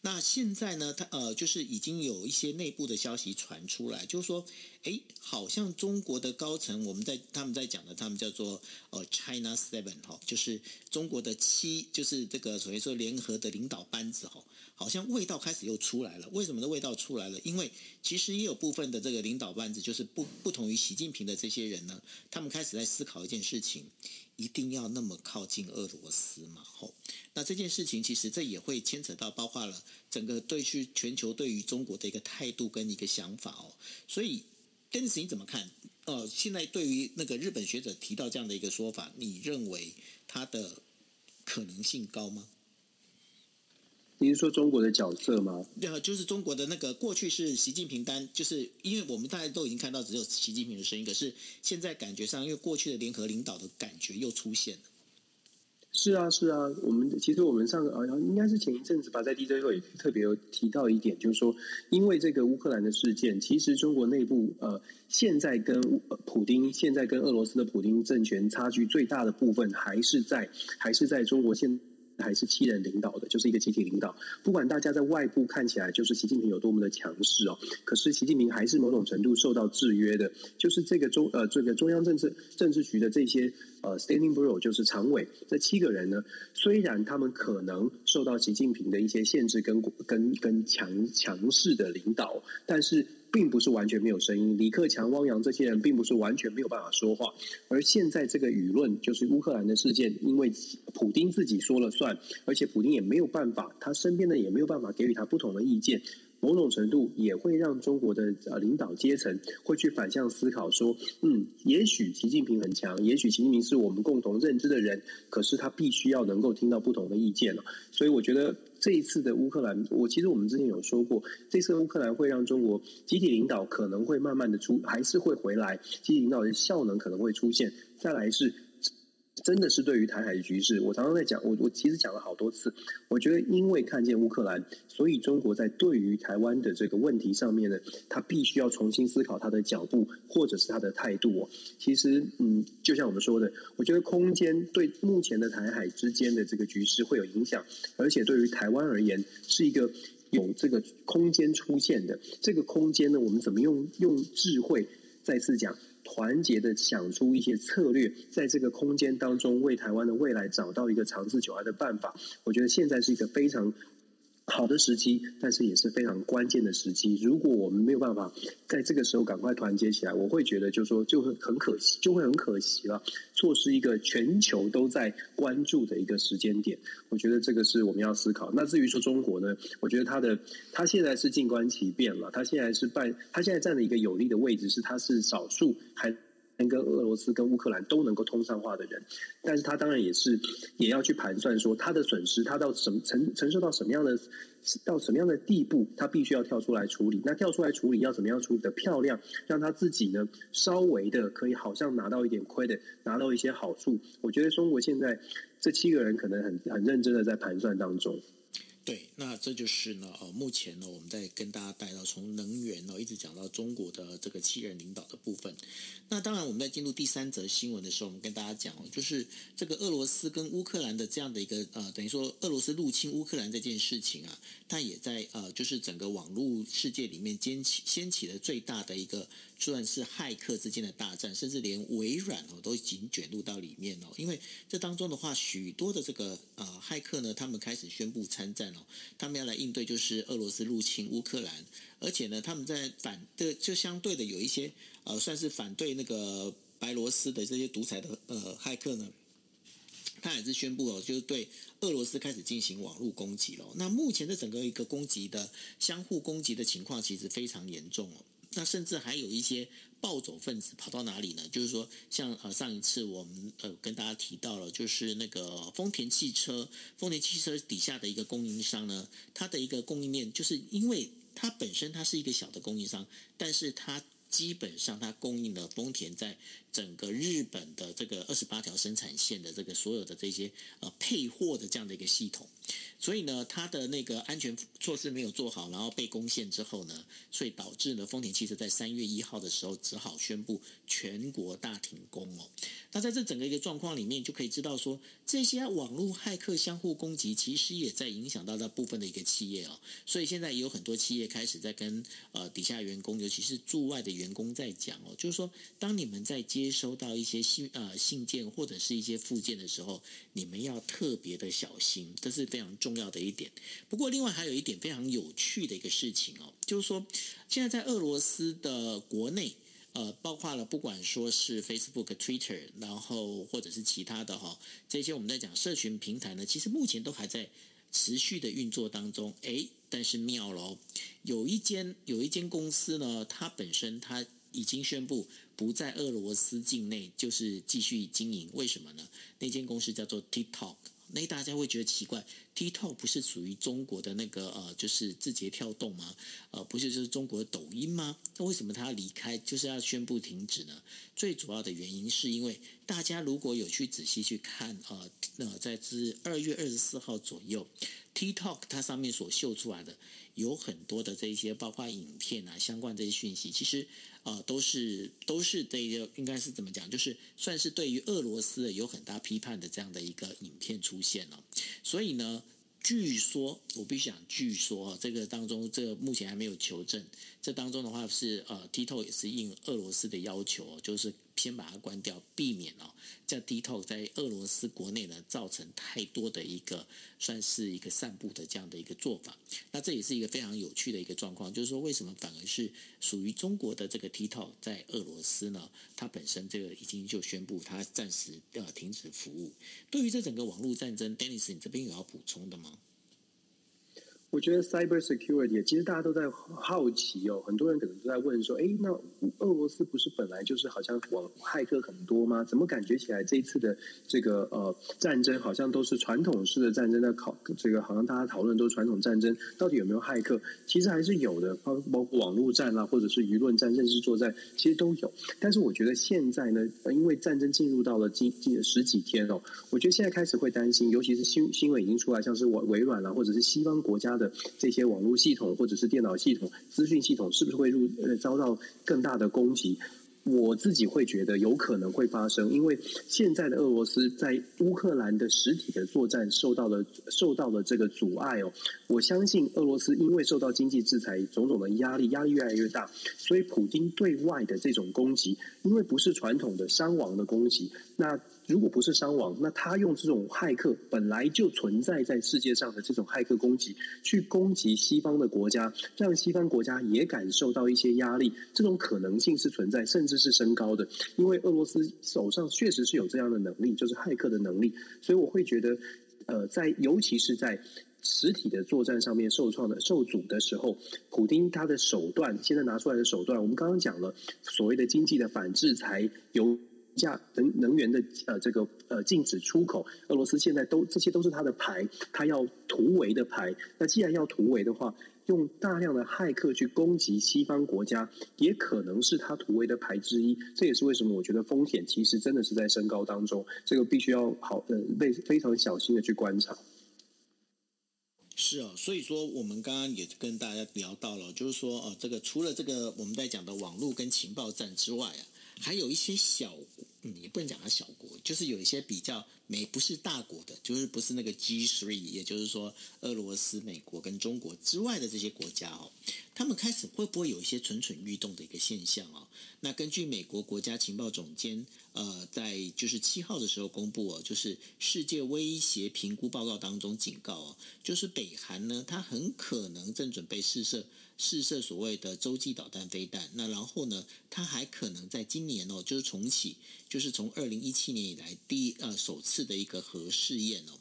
那现在呢，他呃，就是已经有一些内部的消息传出来，就是说，哎，好像中国的高层，我们在他们在讲的，他们叫做呃 China Seven 哈，就是中国的七，就是这个所谓说联合的领导班子哈，好像味道开始又出来了。为什么的味道出来了？因为其实也有部分的这个领导班子，就是不不同于习近平的这些人呢，他们开始在思考一件事情。一定要那么靠近俄罗斯嘛？吼，那这件事情其实这也会牵扯到，包括了整个对去全球对于中国的一个态度跟一个想法哦。所以邓石你怎么看？呃，现在对于那个日本学者提到这样的一个说法，你认为它的可能性高吗？你是说中国的角色吗？对啊，就是中国的那个过去是习近平单，就是因为我们大家都已经看到只有习近平的声音，可是现在感觉上，因为过去的联合领导的感觉又出现了。是啊，是啊，我们其实我们上个啊，应该是前一阵子吧，在 DJ 会特别有提到一点，就是说，因为这个乌克兰的事件，其实中国内部呃，现在跟普丁，现在跟俄罗斯的普丁政权差距最大的部分，还是在还是在中国现。还是七人领导的，就是一个集体领导。不管大家在外部看起来就是习近平有多么的强势哦，可是习近平还是某种程度受到制约的。就是这个中呃这个中央政治政治局的这些呃 Standing Bureau 就是常委这七个人呢，虽然他们可能受到习近平的一些限制跟跟跟强强势的领导，但是。并不是完全没有声音，李克强、汪洋这些人并不是完全没有办法说话。而现在这个舆论，就是乌克兰的事件，因为普丁自己说了算，而且普丁也没有办法，他身边的也没有办法给予他不同的意见。某种程度也会让中国的呃领导阶层会去反向思考，说，嗯，也许习近平很强，也许习近平是我们共同认知的人，可是他必须要能够听到不同的意见了。所以我觉得。这一次的乌克兰，我其实我们之前有说过，这次乌克兰会让中国集体领导可能会慢慢的出，还是会回来，集体领导的效能可能会出现。再来是。真的是对于台海的局势，我常常在讲，我我其实讲了好多次。我觉得因为看见乌克兰，所以中国在对于台湾的这个问题上面呢，他必须要重新思考他的脚步或者是他的态度哦。其实，嗯，就像我们说的，我觉得空间对目前的台海之间的这个局势会有影响，而且对于台湾而言是一个有这个空间出现的。这个空间呢，我们怎么用用智慧再次讲？团结的想出一些策略，在这个空间当中为台湾的未来找到一个长治久安的办法。我觉得现在是一个非常好的时机，但是也是非常关键的时机。如果我们没有办法在这个时候赶快团结起来，我会觉得就是说就会很可惜，就会很可惜了，错失一个全球都在关注的一个时间点。我觉得这个是我们要思考。那至于说中国呢，我觉得他的他现在是静观其变了，他现在是办，他现在站的一个有利的位置是他是少数还。能跟俄罗斯、跟乌克兰都能够通上话的人，但是他当然也是也要去盘算说他的损失，他到什么承承受到什么样的到什么样的地步，他必须要跳出来处理。那跳出来处理要怎么样处理的漂亮，让他自己呢稍微的可以好像拿到一点亏的，拿到一些好处。我觉得中国现在这七个人可能很很认真的在盘算当中。对，那这就是呢，呃，目前呢，我们在跟大家带到从能源呢，一直讲到中国的这个七人领导的部分。那当然，我们在进入第三则新闻的时候，我们跟大家讲，就是这个俄罗斯跟乌克兰的这样的一个呃，等于说俄罗斯入侵乌克兰这件事情啊，它也在呃，就是整个网络世界里面掀起掀起了最大的一个。算是骇客之间的大战，甚至连微软哦都已经卷入到里面哦。因为这当中的话，许多的这个呃骇客呢，他们开始宣布参战哦，他们要来应对就是俄罗斯入侵乌克兰，而且呢，他们在反对就相对的有一些呃算是反对那个白罗斯的这些独裁的呃骇客呢，他也是宣布哦，就是对俄罗斯开始进行网络攻击了。那目前的整个一个攻击的相互攻击的情况，其实非常严重哦。那甚至还有一些暴走分子跑到哪里呢？就是说，像呃上一次我们呃跟大家提到了，就是那个丰田汽车，丰田汽车底下的一个供应商呢，它的一个供应链，就是因为它本身它是一个小的供应商，但是它基本上它供应了丰田在整个日本的这个二十八条生产线的这个所有的这些呃配货的这样的一个系统。所以呢，它的那个安全措施没有做好，然后被攻陷之后呢，所以导致呢，丰田汽车在三月一号的时候只好宣布全国大停工哦。那在这整个一个状况里面，就可以知道说，这些网络骇客相互攻击，其实也在影响到那部分的一个企业哦。所以现在也有很多企业开始在跟呃底下员工，尤其是驻外的员工在讲哦，就是说，当你们在接收到一些信呃信件或者是一些附件的时候，你们要特别的小心，这是非常重要。的一点，不过另外还有一点非常有趣的一个事情哦，就是说现在在俄罗斯的国内，呃，包括了不管说是 Facebook、Twitter，然后或者是其他的哈，这些我们在讲社群平台呢，其实目前都还在持续的运作当中。诶，但是妙了，有一间有一间公司呢，它本身它已经宣布不在俄罗斯境内，就是继续经营。为什么呢？那间公司叫做 TikTok。那大家会觉得奇怪 TikTok 不是属于中国的那个呃，就是字节跳动吗？呃，不是就是中国的抖音吗？那为什么他要离开，就是要宣布停止呢？最主要的原因是因为大家如果有去仔细去看，呃，呃，在自二月二十四号左右，TikTok 它上面所秀出来的有很多的这些，包括影片啊，相关这些讯息，其实。啊、都是都是这个，应该是怎么讲？就是算是对于俄罗斯有很大批判的这样的一个影片出现了。所以呢，据说我必须讲，据说这个当中，这个目前还没有求证。这当中的话是呃，TikTok 也是应俄罗斯的要求，就是。先把它关掉，避免哦，在 TikTok 在俄罗斯国内呢造成太多的一个算是一个散布的这样的一个做法。那这也是一个非常有趣的一个状况，就是说为什么反而是属于中国的这个 TikTok 在俄罗斯呢？它本身这个已经就宣布它暂时要停止服务。对于这整个网络战争，Dennis，你这边有要补充的吗？我觉得 cyber security 其实大家都在好奇哦，很多人可能都在问说，哎，那俄罗斯不是本来就是好像网骇客很多吗？怎么感觉起来这一次的这个呃战争好像都是传统式的战争在考这个好像大家讨论都是传统战争，到底有没有骇客？其实还是有的，包包括网络战啦，或者是舆论战、认知作战，其实都有。但是我觉得现在呢，因为战争进入到了近近十几天哦，我觉得现在开始会担心，尤其是新新闻已经出来，像是微微软啦，或者是西方国家的。这些网络系统或者是电脑系统、资讯系统是不是会入呃遭到更大的攻击？我自己会觉得有可能会发生，因为现在的俄罗斯在乌克兰的实体的作战受到了受到了这个阻碍哦。我相信俄罗斯因为受到经济制裁种种的压力，压力越来越大，所以普京对外的这种攻击，因为不是传统的伤亡的攻击，那。如果不是伤亡，那他用这种骇客本来就存在在世界上的这种骇客攻击，去攻击西方的国家，让西方国家也感受到一些压力，这种可能性是存在，甚至是升高的。因为俄罗斯手上确实是有这样的能力，就是骇客的能力，所以我会觉得，呃，在尤其是在实体的作战上面受创的受阻的时候，普丁他的手段现在拿出来的手段，我们刚刚讲了所谓的经济的反制裁由。价能能源的呃这个呃禁止出口，俄罗斯现在都这些都是他的牌，他要突围的牌。那既然要突围的话，用大量的骇客去攻击西方国家，也可能是他突围的牌之一。这也是为什么我觉得风险其实真的是在升高当中，这个必须要好呃非非常小心的去观察。是啊，所以说我们刚刚也跟大家聊到了，就是说呃这个除了这个我们在讲的网络跟情报战之外啊。还有一些小，嗯，也不能讲它小国，就是有一些比较没不是大国的，就是不是那个 G three，也就是说俄罗斯、美国跟中国之外的这些国家哦，他们开始会不会有一些蠢蠢欲动的一个现象哦？那根据美国国家情报总监呃，在就是七号的时候公布哦，就是世界威胁评估报告当中警告哦，就是北韩呢，它很可能正准备试射。试射所谓的洲际导弹飞弹，那然后呢，它还可能在今年哦，就是重启，就是从二零一七年以来第一呃首次的一个核试验哦。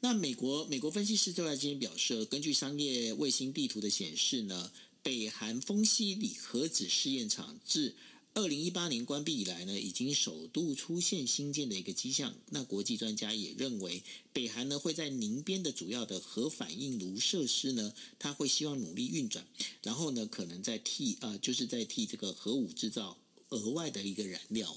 那美国美国分析师就在今天表示，根据商业卫星地图的显示呢，北韩丰西里核子试验场至二零一八年关闭以来呢，已经首度出现新建的一个迹象。那国际专家也认为，北韩呢会在宁边的主要的核反应炉设施呢，他会希望努力运转，然后呢可能在替啊、呃，就是在替这个核武制造额外的一个燃料。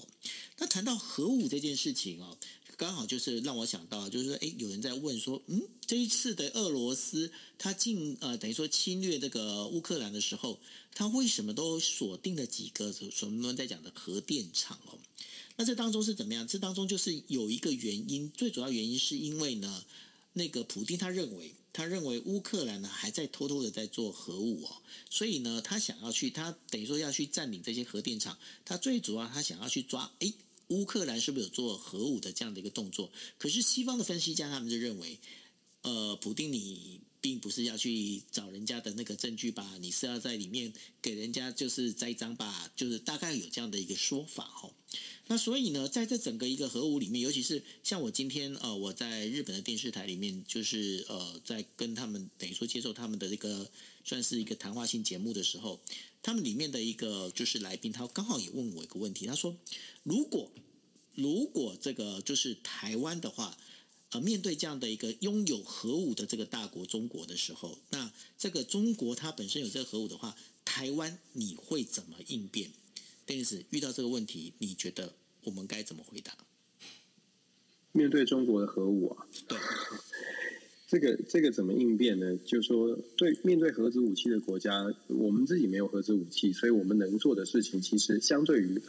那谈到核武这件事情哦。刚好就是让我想到，就是说，哎，有人在问说，嗯，这一次的俄罗斯他进呃，等于说侵略这个乌克兰的时候，他为什么都锁定了几个所我们在讲的核电厂哦？那这当中是怎么样？这当中就是有一个原因，最主要原因是因为呢，那个普丁他认为，他认为乌克兰呢还在偷偷的在做核武哦，所以呢，他想要去，他等于说要去占领这些核电厂，他最主要他想要去抓，哎。乌克兰是不是有做核武的这样的一个动作？可是西方的分析家他们就认为，呃，普丁你并不是要去找人家的那个证据吧？你是要在里面给人家就是栽赃吧？就是大概有这样的一个说法哦。那所以呢，在这整个一个核武里面，尤其是像我今天呃，我在日本的电视台里面，就是呃，在跟他们等于说接受他们的这个算是一个谈话性节目的时候。他们里面的一个就是来宾，他刚好也问我一个问题，他说：“如果如果这个就是台湾的话，呃，面对这样的一个拥有核武的这个大国中国的时候，那这个中国它本身有这个核武的话，台湾你会怎么应变？Dennis 遇到这个问题，你觉得我们该怎么回答？面对中国的核武啊，对，这个这个怎么应变呢？就是说，对面对核子武器的国家，我们自己没有核子武器，所以我们能做的事情，其实相对于。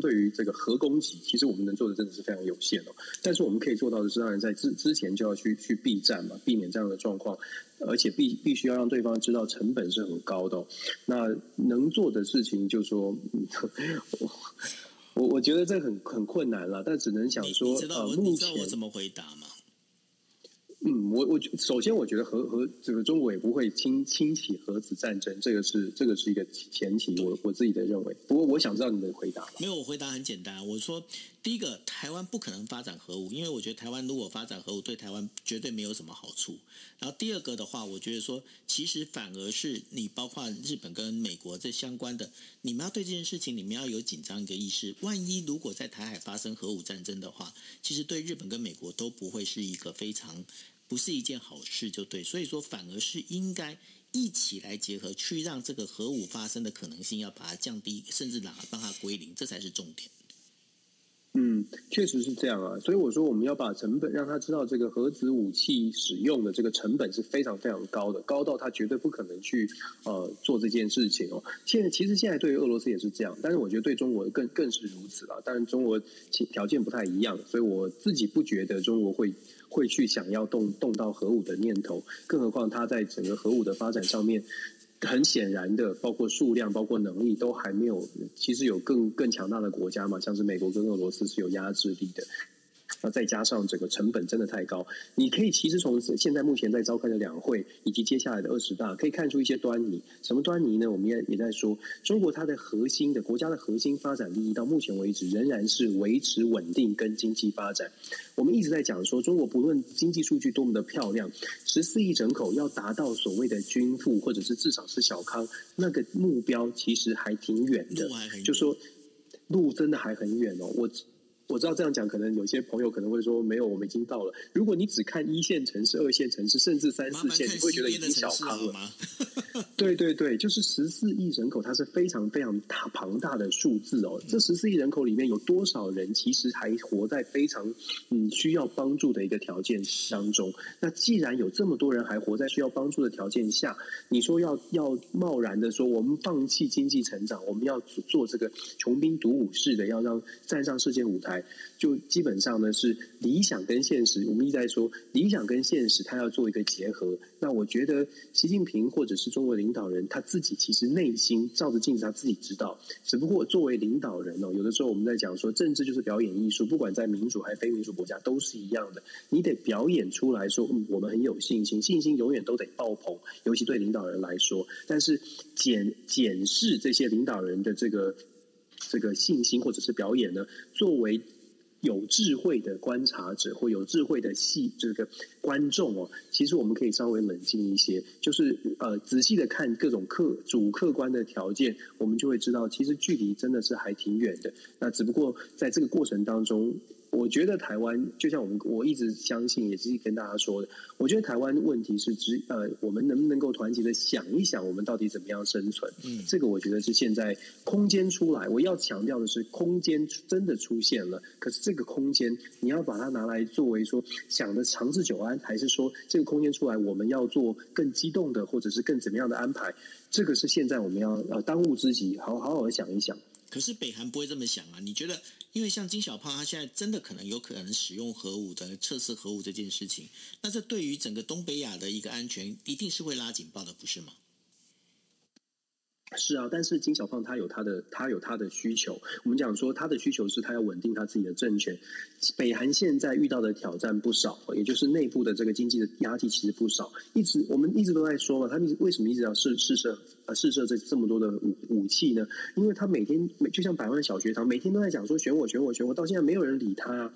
对于这个核攻击，其实我们能做的真的是非常有限哦。但是我们可以做到的是，当然在之之前就要去去避战嘛，避免这样的状况，而且必必须要让对方知道成本是很高的哦。那能做的事情就是说，我我觉得这很很困难了，但只能想说，呃，目前我怎么回答吗？嗯，我我首先我觉得核核这个中国也不会轻轻启核子战争，这个是这个是一个前提，我我自己的认为。不过我想知道你的回答。没有，我回答很简单，我说第一个，台湾不可能发展核武，因为我觉得台湾如果发展核武，对台湾绝对没有什么好处。然后第二个的话，我觉得说，其实反而是你包括日本跟美国这相关的，你们要对这件事情，你们要有紧张一个意识。万一如果在台海发生核武战争的话，其实对日本跟美国都不会是一个非常。不是一件好事，就对，所以说反而是应该一起来结合，去让这个核武发生的可能性要把它降低，甚至让它归零，这才是重点。嗯，确实是这样啊，所以我说我们要把成本让他知道，这个核子武器使用的这个成本是非常非常高的，高到他绝对不可能去呃做这件事情哦。现在其实现在对于俄罗斯也是这样，但是我觉得对中国更更是如此啊。当然中国其条件不太一样，所以我自己不觉得中国会。会去想要动动到核武的念头，更何况它在整个核武的发展上面，很显然的，包括数量、包括能力，都还没有。其实有更更强大的国家嘛，像是美国跟俄罗斯是有压制力的。那再加上这个成本真的太高，你可以其实从现在目前在召开的两会以及接下来的二十大，可以看出一些端倪。什么端倪呢？我们也也在说，中国它的核心的国家的核心发展利益，到目前为止仍然是维持稳定跟经济发展。我们一直在讲说，中国不论经济数据多么的漂亮，十四亿人口要达到所谓的均富，或者是至少是小康，那个目标其实还挺远的。就说路真的还很远哦，我。我知道这样讲，可能有些朋友可能会说，没有，我们已经到了。如果你只看一线城市、二线城市，甚至三四线，你会觉得已经小康了吗？对对对，就是十四亿人口，它是非常非常大庞大的数字哦。这十四亿人口里面有多少人其实还活在非常嗯需要帮助的一个条件当中？那既然有这么多人还活在需要帮助的条件下，你说要要贸然的说我们放弃经济成长，我们要做这个穷兵黩武式的，要让站上世界舞台。就基本上呢，是理想跟现实。我们一直在说理想跟现实，他要做一个结合。那我觉得习近平或者是中国领导人，他自己其实内心照着镜子，他自己知道。只不过作为领导人哦，有的时候我们在讲说，政治就是表演艺术，不管在民主还是非民主国家都是一样的。你得表演出来说，嗯，我们很有信心，信心永远都得爆棚。尤其对领导人来说，但是检检视这些领导人的这个。这个信心或者是表演呢，作为有智慧的观察者或有智慧的戏这个观众哦，其实我们可以稍微冷静一些，就是呃仔细的看各种客主客观的条件，我们就会知道，其实距离真的是还挺远的。那只不过在这个过程当中。我觉得台湾就像我们我一直相信，也是跟大家说的。我觉得台湾问题是只呃，我们能不能够团结的想一想，我们到底怎么样生存？嗯，这个我觉得是现在空间出来。我要强调的是，空间真的出现了。可是这个空间，你要把它拿来作为说想的长治久安，还是说这个空间出来，我们要做更激动的，或者是更怎么样的安排？这个是现在我们要呃当务之急，好好好的想一想。可是北韩不会这么想啊？你觉得？因为像金小胖，他现在真的可能有可能使用核武的测试核武这件事情，那这对于整个东北亚的一个安全，一定是会拉警报的，不是吗？是啊，但是金小胖他有他的他有他的需求。我们讲说他的需求是他要稳定他自己的政权。北韩现在遇到的挑战不少，也就是内部的这个经济的压力其实不少。一直我们一直都在说嘛，他们为什么一直要试试射呃试射这这么多的武武器呢？因为他每天每就像百万小学堂，每天都在讲说选我选我选我，到现在没有人理他啊。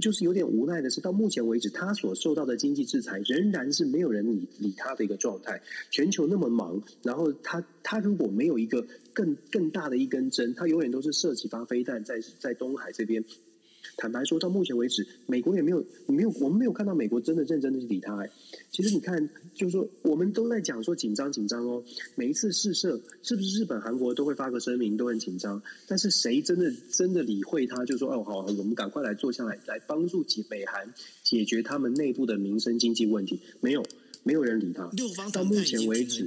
就是有点无奈的是，到目前为止，他所受到的经济制裁仍然是没有人理理他的一个状态。全球那么忙，然后他他如果没有一个更更大的一根针，他永远都是射几发飞弹在在东海这边。坦白说，到目前为止，美国也没有，没有，我们没有看到美国真的认真的去理他。哎，其实你看，就是说，我们都在讲说紧张紧张哦。每一次试射，是不是日本、韩国都会发个声明，都很紧张？但是谁真的真的理会他？就说哦，好，我们赶快来坐下来，来帮助解北韩解决他们内部的民生经济问题。没有，没有人理他。六方到目前为止，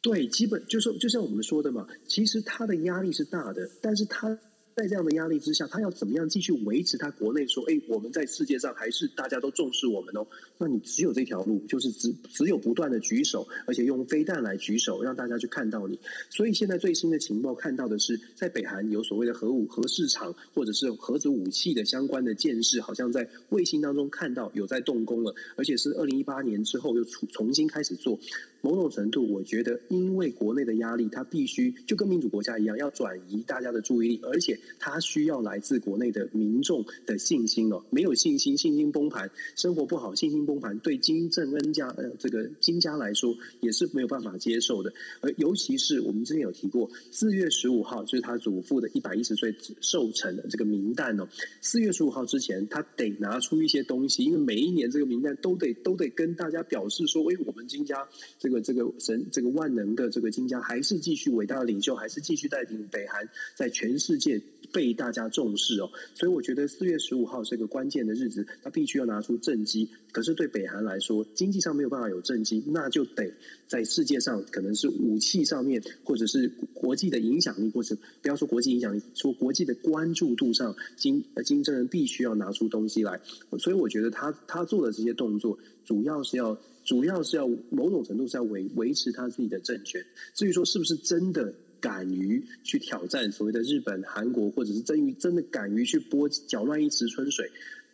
对，基本就说，就像我们说的嘛，其实他的压力是大的，但是他。在这样的压力之下，他要怎么样继续维持他国内说，哎，我们在世界上还是大家都重视我们哦？那你只有这条路，就是只只有不断的举手，而且用飞弹来举手，让大家去看到你。所以现在最新的情报看到的是，在北韩有所谓的核武核试场，或者是核子武器的相关的建设，好像在卫星当中看到有在动工了，而且是二零一八年之后又重重新开始做。某种程度，我觉得因为国内的压力，他必须就跟民主国家一样，要转移大家的注意力，而且他需要来自国内的民众的信心哦。没有信心，信心崩盘，生活不好，信心崩盘，对金正恩家呃这个金家来说也是没有办法接受的。而尤其是我们之前有提过，四月十五号就是他祖父的一百一十岁寿辰的这个名单哦。四月十五号之前，他得拿出一些东西，因为每一年这个名单都得都得跟大家表示说，哎，我们金家这个。这个神，这个万能的这个金家，还是继续伟大的领袖，还是继续带领北韩在全世界被大家重视哦。所以我觉得四月十五号是个关键的日子，他必须要拿出政绩。可是对北韩来说，经济上没有办法有政绩，那就得在世界上可能是武器上面，或者是国际的影响力，或者不要说国际影响力，说国际的关注度上，金金正恩必须要拿出东西来。所以我觉得他他做的这些动作，主要是要。主要是要某种程度是要维维持他自己的政权。至于说是不是真的敢于去挑战所谓的日本、韩国，或者是真于真的敢于去拨搅乱一池春水，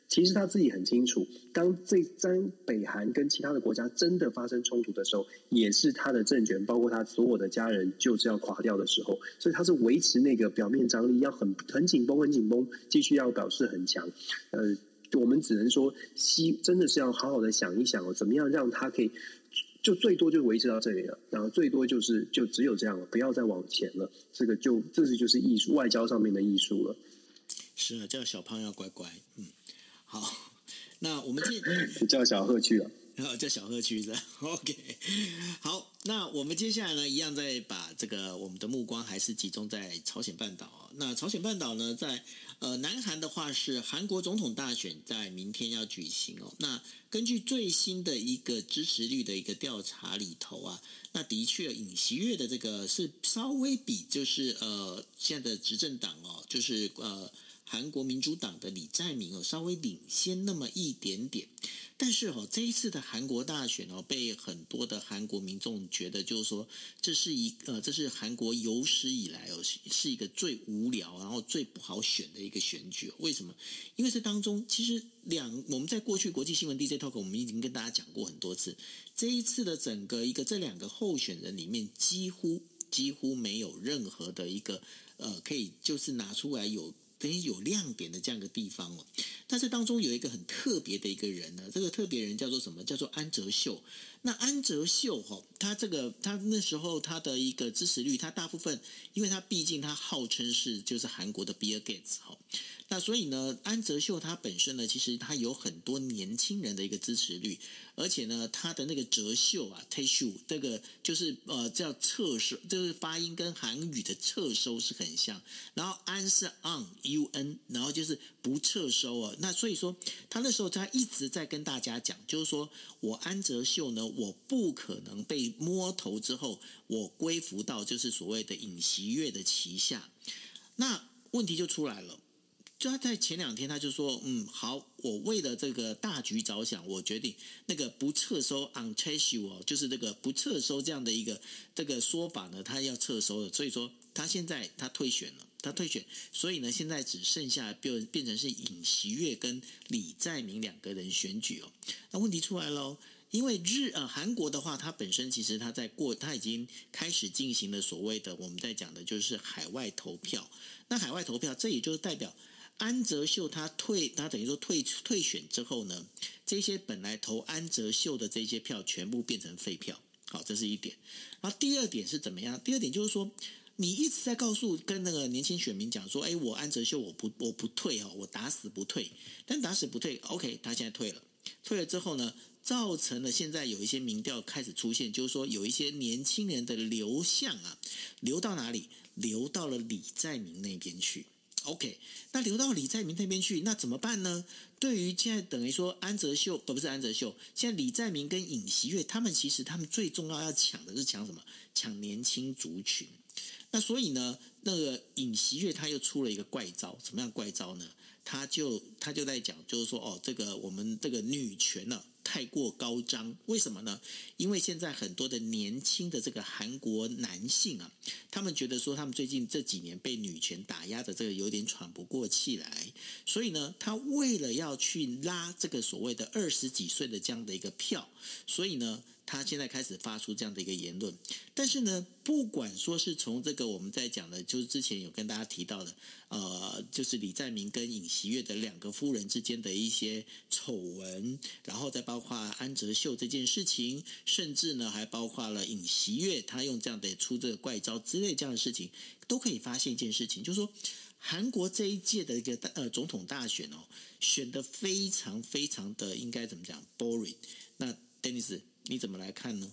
其实他自己很清楚。当这张北韩跟其他的国家真的发生冲突的时候，也是他的政权，包括他所有的家人，就这样垮掉的时候。所以他是维持那个表面张力，要很很紧绷、很紧绷，继续要表示很强。呃。我们只能说，希真的是要好好的想一想哦，怎么样让他可以，就最多就维持到这里了，然后最多就是就只有这样了，不要再往前了。这个就这是就是艺术，外交上面的艺术了。是啊，叫小胖要乖乖，嗯，好，那我们这 叫小贺去了。然后叫小贺去的，OK，好，那我们接下来呢，一样再把这个我们的目光还是集中在朝鲜半岛啊。那朝鲜半岛呢，在呃南韩的话是韩国总统大选在明天要举行哦。那根据最新的一个支持率的一个调查里头啊，那的确尹锡悦的这个是稍微比就是呃现在的执政党哦，就是呃韩国民主党的李在明哦稍微领先那么一点点。但是哦，这一次的韩国大选哦，被很多的韩国民众觉得就是说，这是一呃，这是韩国有史以来哦，是一个最无聊，然后最不好选的一个选举。为什么？因为这当中其实两我们在过去国际新闻 DJ Talk 我们已经跟大家讲过很多次，这一次的整个一个这两个候选人里面，几乎几乎没有任何的一个呃，可以就是拿出来有。等于有亮点的这样一个地方哦，但是当中有一个很特别的一个人呢，这个特别人叫做什么？叫做安哲秀。那安哲秀哈，他这个他那时候他的一个支持率，他大部分，因为他毕竟他号称是就是韩国的比尔盖茨哈。那所以呢，安哲秀他本身呢，其实他有很多年轻人的一个支持率，而且呢，他的那个哲秀啊，taeshu 这个就是呃叫撤收，就是发音跟韩语的撤收是很像。然后安是 on u n，然后就是不撤收啊。那所以说，他那时候他一直在跟大家讲，就是说我安哲秀呢，我不可能被摸头之后，我归服到就是所谓的尹锡悦的旗下。那问题就出来了。就他在前两天，他就说：“嗯，好，我为了这个大局着想，我决定那个不撤收 unchase，就是这个不撤收这样的一个这个说法呢，他要撤收了。所以说，他现在他退选了，他退选，所以呢，现在只剩下变变成是尹锡悦跟李在明两个人选举哦。那问题出来喽，因为日呃韩国的话，它本身其实它在过，它已经开始进行了所谓的我们在讲的就是海外投票。那海外投票，这也就是代表。安哲秀他退，他等于说退退选之后呢，这些本来投安哲秀的这些票全部变成废票。好，这是一点。然后第二点是怎么样？第二点就是说，你一直在告诉跟那个年轻选民讲说，哎，我安哲秀我不我不退哦，我打死不退。但打死不退，OK，他现在退了，退了之后呢，造成了现在有一些民调开始出现，就是说有一些年轻人的流向啊，流到哪里？流到了李在明那边去。OK，那流到李在明那边去，那怎么办呢？对于现在等于说安哲秀，不不是安哲秀，现在李在明跟尹锡悦他们其实他们最重要要抢的是抢什么？抢年轻族群。那所以呢，那个尹锡悦他又出了一个怪招，什么样怪招呢？他就他就在讲，就是说哦，这个我们这个女权呢、啊。太过高张，为什么呢？因为现在很多的年轻的这个韩国男性啊，他们觉得说他们最近这几年被女权打压的这个有点喘不过气来，所以呢，他为了要去拉这个所谓的二十几岁的这样的一个票，所以呢。他现在开始发出这样的一个言论，但是呢，不管说是从这个我们在讲的，就是之前有跟大家提到的，呃，就是李在明跟尹锡悦的两个夫人之间的一些丑闻，然后再包括安哲秀这件事情，甚至呢还包括了尹锡悦他用这样的出这个怪招之类这样的事情，都可以发现一件事情，就是说韩国这一届的一个大呃总统大选哦，选的非常非常的应该怎么讲 boring。那 Dennis。你怎么来看呢？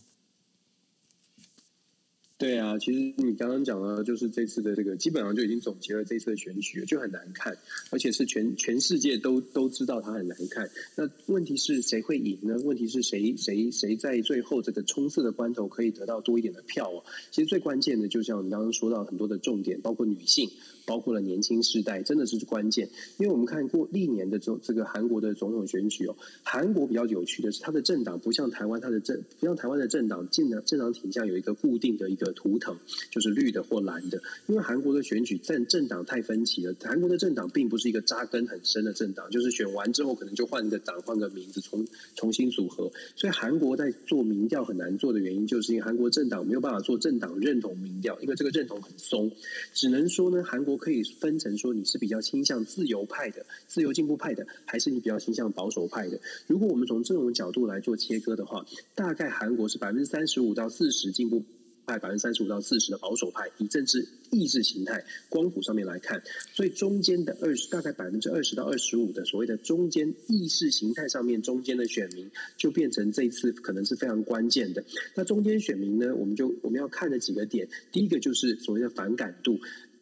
对啊，其实你刚刚讲了，就是这次的这个基本上就已经总结了这次的选举，就很难看，而且是全全世界都都知道它很难看。那问题是谁会赢呢？问题是谁谁谁在最后这个冲刺的关头可以得到多一点的票啊？其实最关键的，就像你刚刚说到很多的重点，包括女性。包括了年轻世代，真的是关键。因为我们看过历年的这这个韩国的总统选举哦，韩国比较有趣的是，它的政党不像台湾，它的政不像台湾的政党，进的政党倾向有一个固定的一个图腾，就是绿的或蓝的。因为韩国的选举政政党太分歧了，韩国的政党并不是一个扎根很深的政党，就是选完之后可能就换个党、换个名字，重重新组合。所以韩国在做民调很难做的原因，就是因为韩国政党没有办法做政党认同民调，因为这个认同很松，只能说呢，韩国。可以分成说，你是比较倾向自由派的、自由进步派的，还是你比较倾向保守派的？如果我们从这种角度来做切割的话，大概韩国是百分之三十五到四十进步派，百分之三十五到四十的保守派。以政治意识形态光谱上面来看，所以中间的二十大概百分之二十到二十五的所谓的中间意识形态上面中间的选民，就变成这一次可能是非常关键的。那中间选民呢，我们就我们要看的几个点，第一个就是所谓的反感度。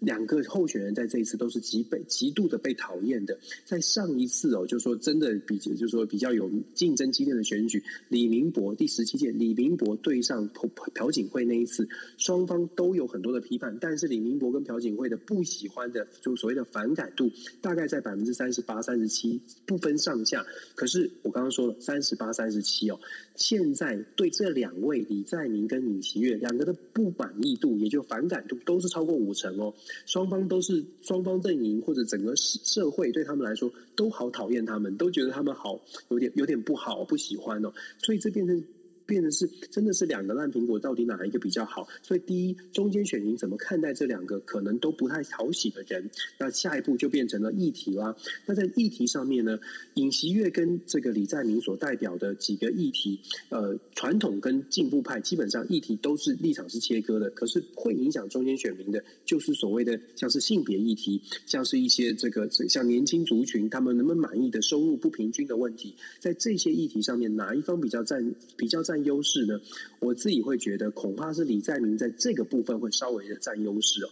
两个候选人在这一次都是极被极度的被讨厌的。在上一次哦，就是说真的比，就是说比较有竞争激烈的选举，李明博第十七届李明博对上朴朴槿惠那一次，双方都有很多的批判，但是李明博跟朴槿惠的不喜欢的，就所谓的反感度，大概在百分之三十八、三十七不分上下。可是我刚刚说了三十八、三十七哦，现在对这两位李在明跟尹锡悦两个的不满意度，也就反感度都是超过五成哦。双方都是双方阵营或者整个社会对他们来说都好讨厌他们，都觉得他们好有点有点不好不喜欢哦，所以这变成。变成是真的是两个烂苹果，到底哪一个比较好？所以第一，中间选民怎么看待这两个可能都不太讨喜的人？那下一步就变成了议题啦。那在议题上面呢，尹锡悦跟这个李在明所代表的几个议题，呃，传统跟进步派基本上议题都是立场是切割的。可是会影响中间选民的，就是所谓的像是性别议题，像是一些这个像年轻族群他们能不能满意的收入不平均的问题，在这些议题上面，哪一方比较占比较占？占优势呢？我自己会觉得，恐怕是李在明在这个部分会稍微的占优势哦。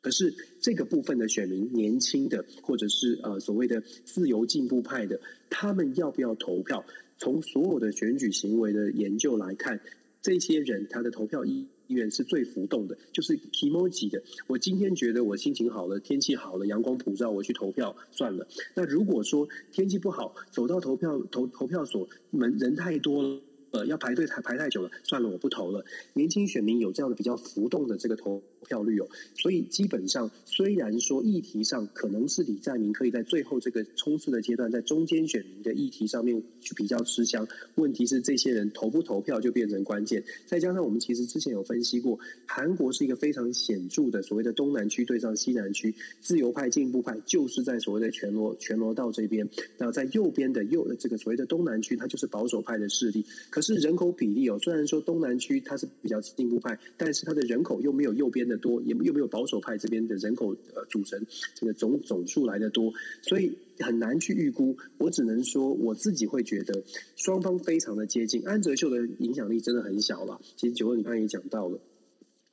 可是这个部分的选民，年轻的或者是呃所谓的自由进步派的，他们要不要投票？从所有的选举行为的研究来看，这些人他的投票意愿是最浮动的，就是 kimoji 的。我今天觉得我心情好了，天气好了，阳光普照，我去投票算了。那如果说天气不好，走到投票投投票所门人太多了。呃，要排队排排太久了，算了，我不投了。年轻选民有这样的比较浮动的这个投票率哦，所以基本上虽然说议题上可能是李在明可以在最后这个冲刺的阶段，在中间选民的议题上面去比较吃香，问题是这些人投不投票就变成关键。再加上我们其实之前有分析过，韩国是一个非常显著的所谓的东南区对上西南区，自由派进步派就是在所谓的全罗全罗道这边，那在右边的右这个所谓的东南区，它就是保守派的势力，可。是人口比例哦，虽然说东南区它是比较进步派，但是它的人口又没有右边的多，也又没有保守派这边的人口呃组成这个总总数来的多，所以很难去预估。我只能说我自己会觉得双方非常的接近。安哲秀的影响力真的很小了，其实九二你刚也讲到了。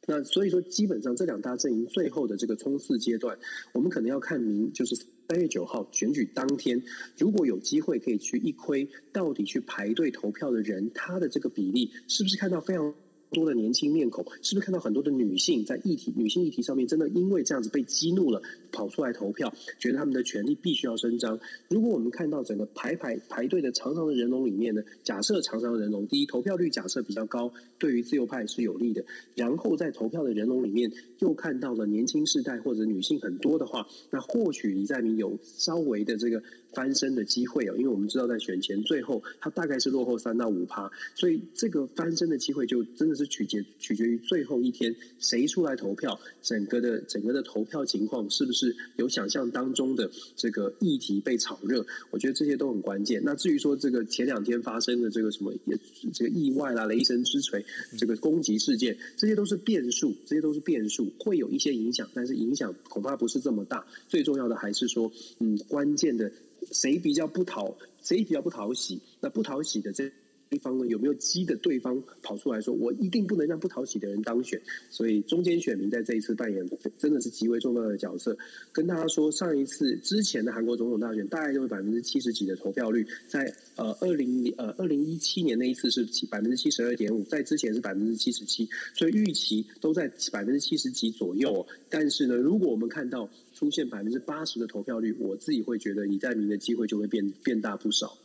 那所以说，基本上这两大阵营最后的这个冲刺阶段，我们可能要看明，就是三月九号选举当天，如果有机会可以去一窥，到底去排队投票的人，他的这个比例是不是看到非常多的年轻面孔，是不是看到很多的女性在议题、女性议题上面，真的因为这样子被激怒了，跑出来投票，觉得他们的权利必须要伸张。如果我们看到整个排排排队的长长的人龙里面呢，假设长长的人龙，第一投票率假设比较高，对于自由派是有利的。然后在投票的人龙里面，又看到了年轻世代或者女性很多的话，那或许李在明有稍微的这个。翻身的机会哦，因为我们知道在选前最后，他大概是落后三到五趴，所以这个翻身的机会就真的是取决取决于最后一天谁出来投票，整个的整个的投票情况是不是有想象当中的这个议题被炒热？我觉得这些都很关键。那至于说这个前两天发生的这个什么也这个意外啦、雷神之锤这个攻击事件，这些都是变数，这些都是变数，会有一些影响，但是影响恐怕不是这么大。最重要的还是说，嗯，关键的。谁比较不讨，谁比较不讨喜？那不讨喜的这一方呢，有没有激的对方跑出来说，我一定不能让不讨喜的人当选？所以中间选民在这一次扮演真的是极为重要的角色。跟大家说，上一次之前的韩国总统大选，大概就是百分之七十几的投票率，在呃二零呃二零一七年那一次是百分之七十二点五，在之前是百分之七十七，所以预期都在百分之七十几左右。但是呢，如果我们看到。出现百分之八十的投票率，我自己会觉得李在明的机会就会变变大不少。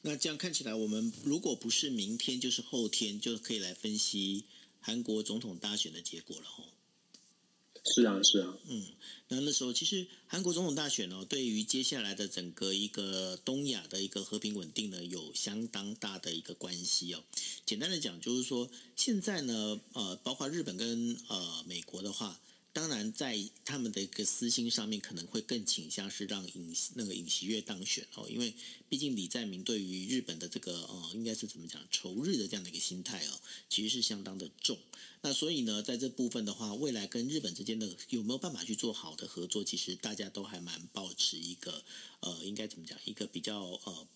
那这样看起来，我们如果不是明天，就是后天，就可以来分析韩国总统大选的结果了吼。是啊，是啊，嗯，那那时候其实韩国总统大选呢，对于接下来的整个一个东亚的一个和平稳定呢，有相当大的一个关系哦。简单的讲，就是说现在呢，呃，包括日本跟呃美国的话。当然，在他们的一个私心上面，可能会更倾向是让尹那个尹锡悦当选哦，因为毕竟李在明对于日本的这个呃，应该是怎么讲仇日的这样的一个心态哦，其实是相当的重。那所以呢，在这部分的话，未来跟日本之间的有没有办法去做好的合作，其实大家都还蛮抱持一个呃，应该怎么讲，一个比较呃。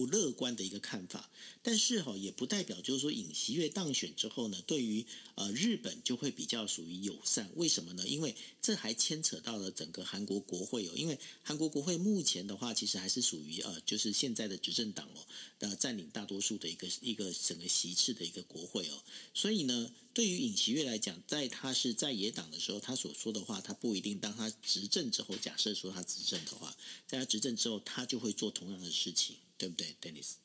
不乐观的一个看法，但是哈也不代表就是说尹锡悦当选之后呢，对于呃日本就会比较属于友善。为什么呢？因为这还牵扯到了整个韩国国会哦，因为韩国国会目前的话，其实还是属于呃就是现在的执政党哦呃占领大多数的一个一个整个席次的一个国会哦，所以呢，对于尹锡悦来讲，在他是在野党的时候，他所说的话，他不一定当他执政之后，假设说他执政的话，在他执政之后，他就会做同样的事情。对不对，Dennis？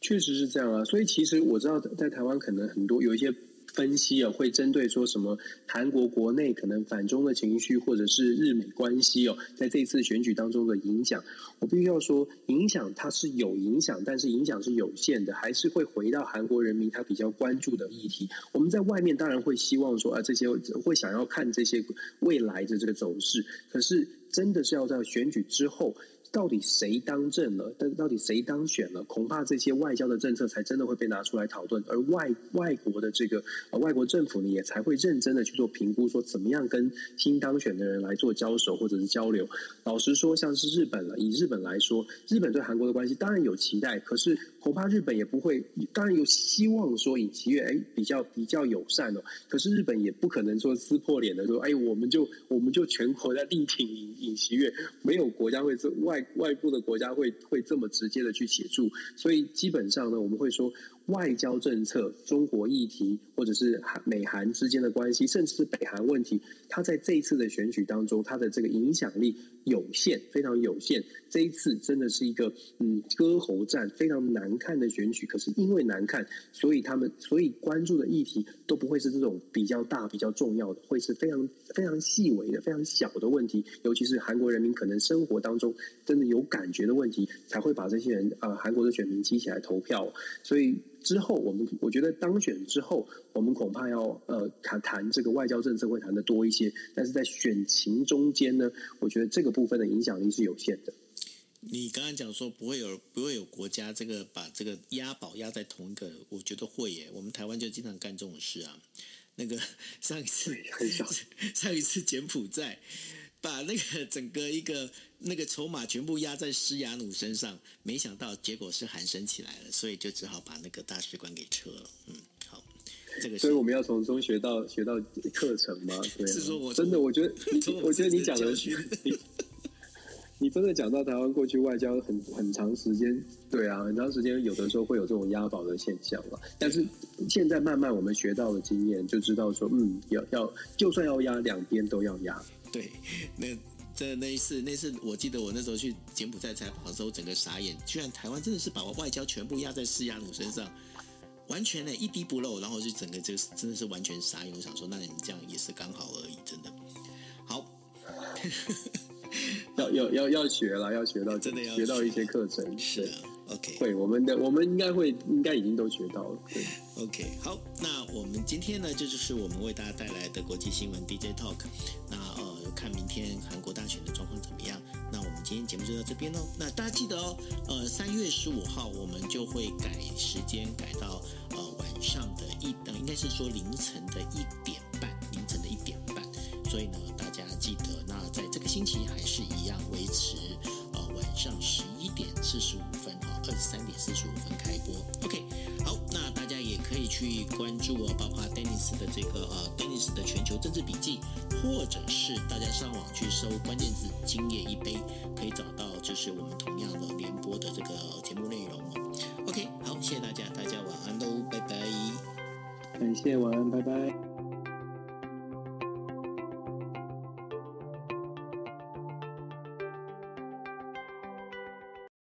确实是这样啊，所以其实我知道在台湾可能很多有一些分析啊，会针对说什么韩国国内可能反中的情绪，或者是日美关系哦，在这次选举当中的影响，我必须要说，影响它是有影响，但是影响是有限的，还是会回到韩国人民他比较关注的议题。我们在外面当然会希望说啊，这些会想要看这些未来的这个走势，可是真的是要在选举之后。到底谁当政了？但到底谁当选了？恐怕这些外交的政策才真的会被拿出来讨论，而外外国的这个呃外国政府呢，也才会认真的去做评估，说怎么样跟新当选的人来做交手或者是交流。老实说，像是日本了，以日本来说，日本对韩国的关系当然有期待，可是恐怕日本也不会，当然有希望说尹锡悦哎比较比较友善哦，可是日本也不可能说撕破脸的说哎我们就我们就全国在力挺尹尹锡悦，没有国家会做外。外部的国家会会这么直接的去协助，所以基本上呢，我们会说外交政策、中国议题，或者是韩美韩之间的关系，甚至是北韩问题，它在这一次的选举当中，它的这个影响力有限，非常有限。这一次真的是一个嗯割喉战，非常难看的选举。可是因为难看，所以他们所以关注的议题都不会是这种比较大、比较重要的，会是非常非常细微的、非常小的问题。尤其是韩国人民可能生活当中真的有感觉的问题，才会把这些人呃韩国的选民激起来投票。所以之后我们我觉得当选之后，我们恐怕要呃谈谈这个外交政策会谈的多一些。但是在选情中间呢，我觉得这个部分的影响力是有限的。你刚刚讲说不会有不会有国家这个把这个押宝押在同一个，我觉得会耶。我们台湾就经常干这种事啊。那个 上一次 上一次柬埔寨把那个整个一个那个筹码全部压在施雅努身上，没想到结果是韩升起来了，所以就只好把那个大使馆给撤了。嗯，好，这个所以我们要从中学到学到课程吗？对、啊，是说我真的，我觉得，我觉得你讲的训。你真的讲到台湾过去外交很很长时间，对啊，很长时间有的时候会有这种押宝的现象了。但是现在慢慢我们学到了经验，就知道说，嗯，要要就算要压，两边都要压。对，那这那一次，那次我记得我那时候去柬埔寨采访的时候，整个傻眼，居然台湾真的是把外交全部压在施雅努身上，完全的一滴不漏，然后就整个就真的是完全傻眼。我想说，那你们这样也是刚好而已，真的好。要要要要学了，要学到真的要学到一些课程。是啊，OK，会我们的我们应该会应该已经都学到了。对，OK，好，那我们今天呢，这就，就是我们为大家带来的国际新闻 DJ Talk。那呃，看明天韩国大今天节目就到这边喽。那大家记得哦，呃，三月十五号我们就会改时间改到呃晚上的一呃，应该是说凌晨的一点半，凌晨的一点半。所以呢，大家记得。那在这个星期还是一样维持，呃，晚上十一点四十五分哈，二十三点四十五分开播。OK，好，可以去关注哦，包括 Dennis 的这个呃 Dennis 的全球政治笔记，或者是大家上网去搜关键字“今夜一杯”，可以找到就是我们同样的联播的这个节目内容哦。OK，好，谢谢大家，大家晚安喽，拜拜。感谢，晚安，拜拜。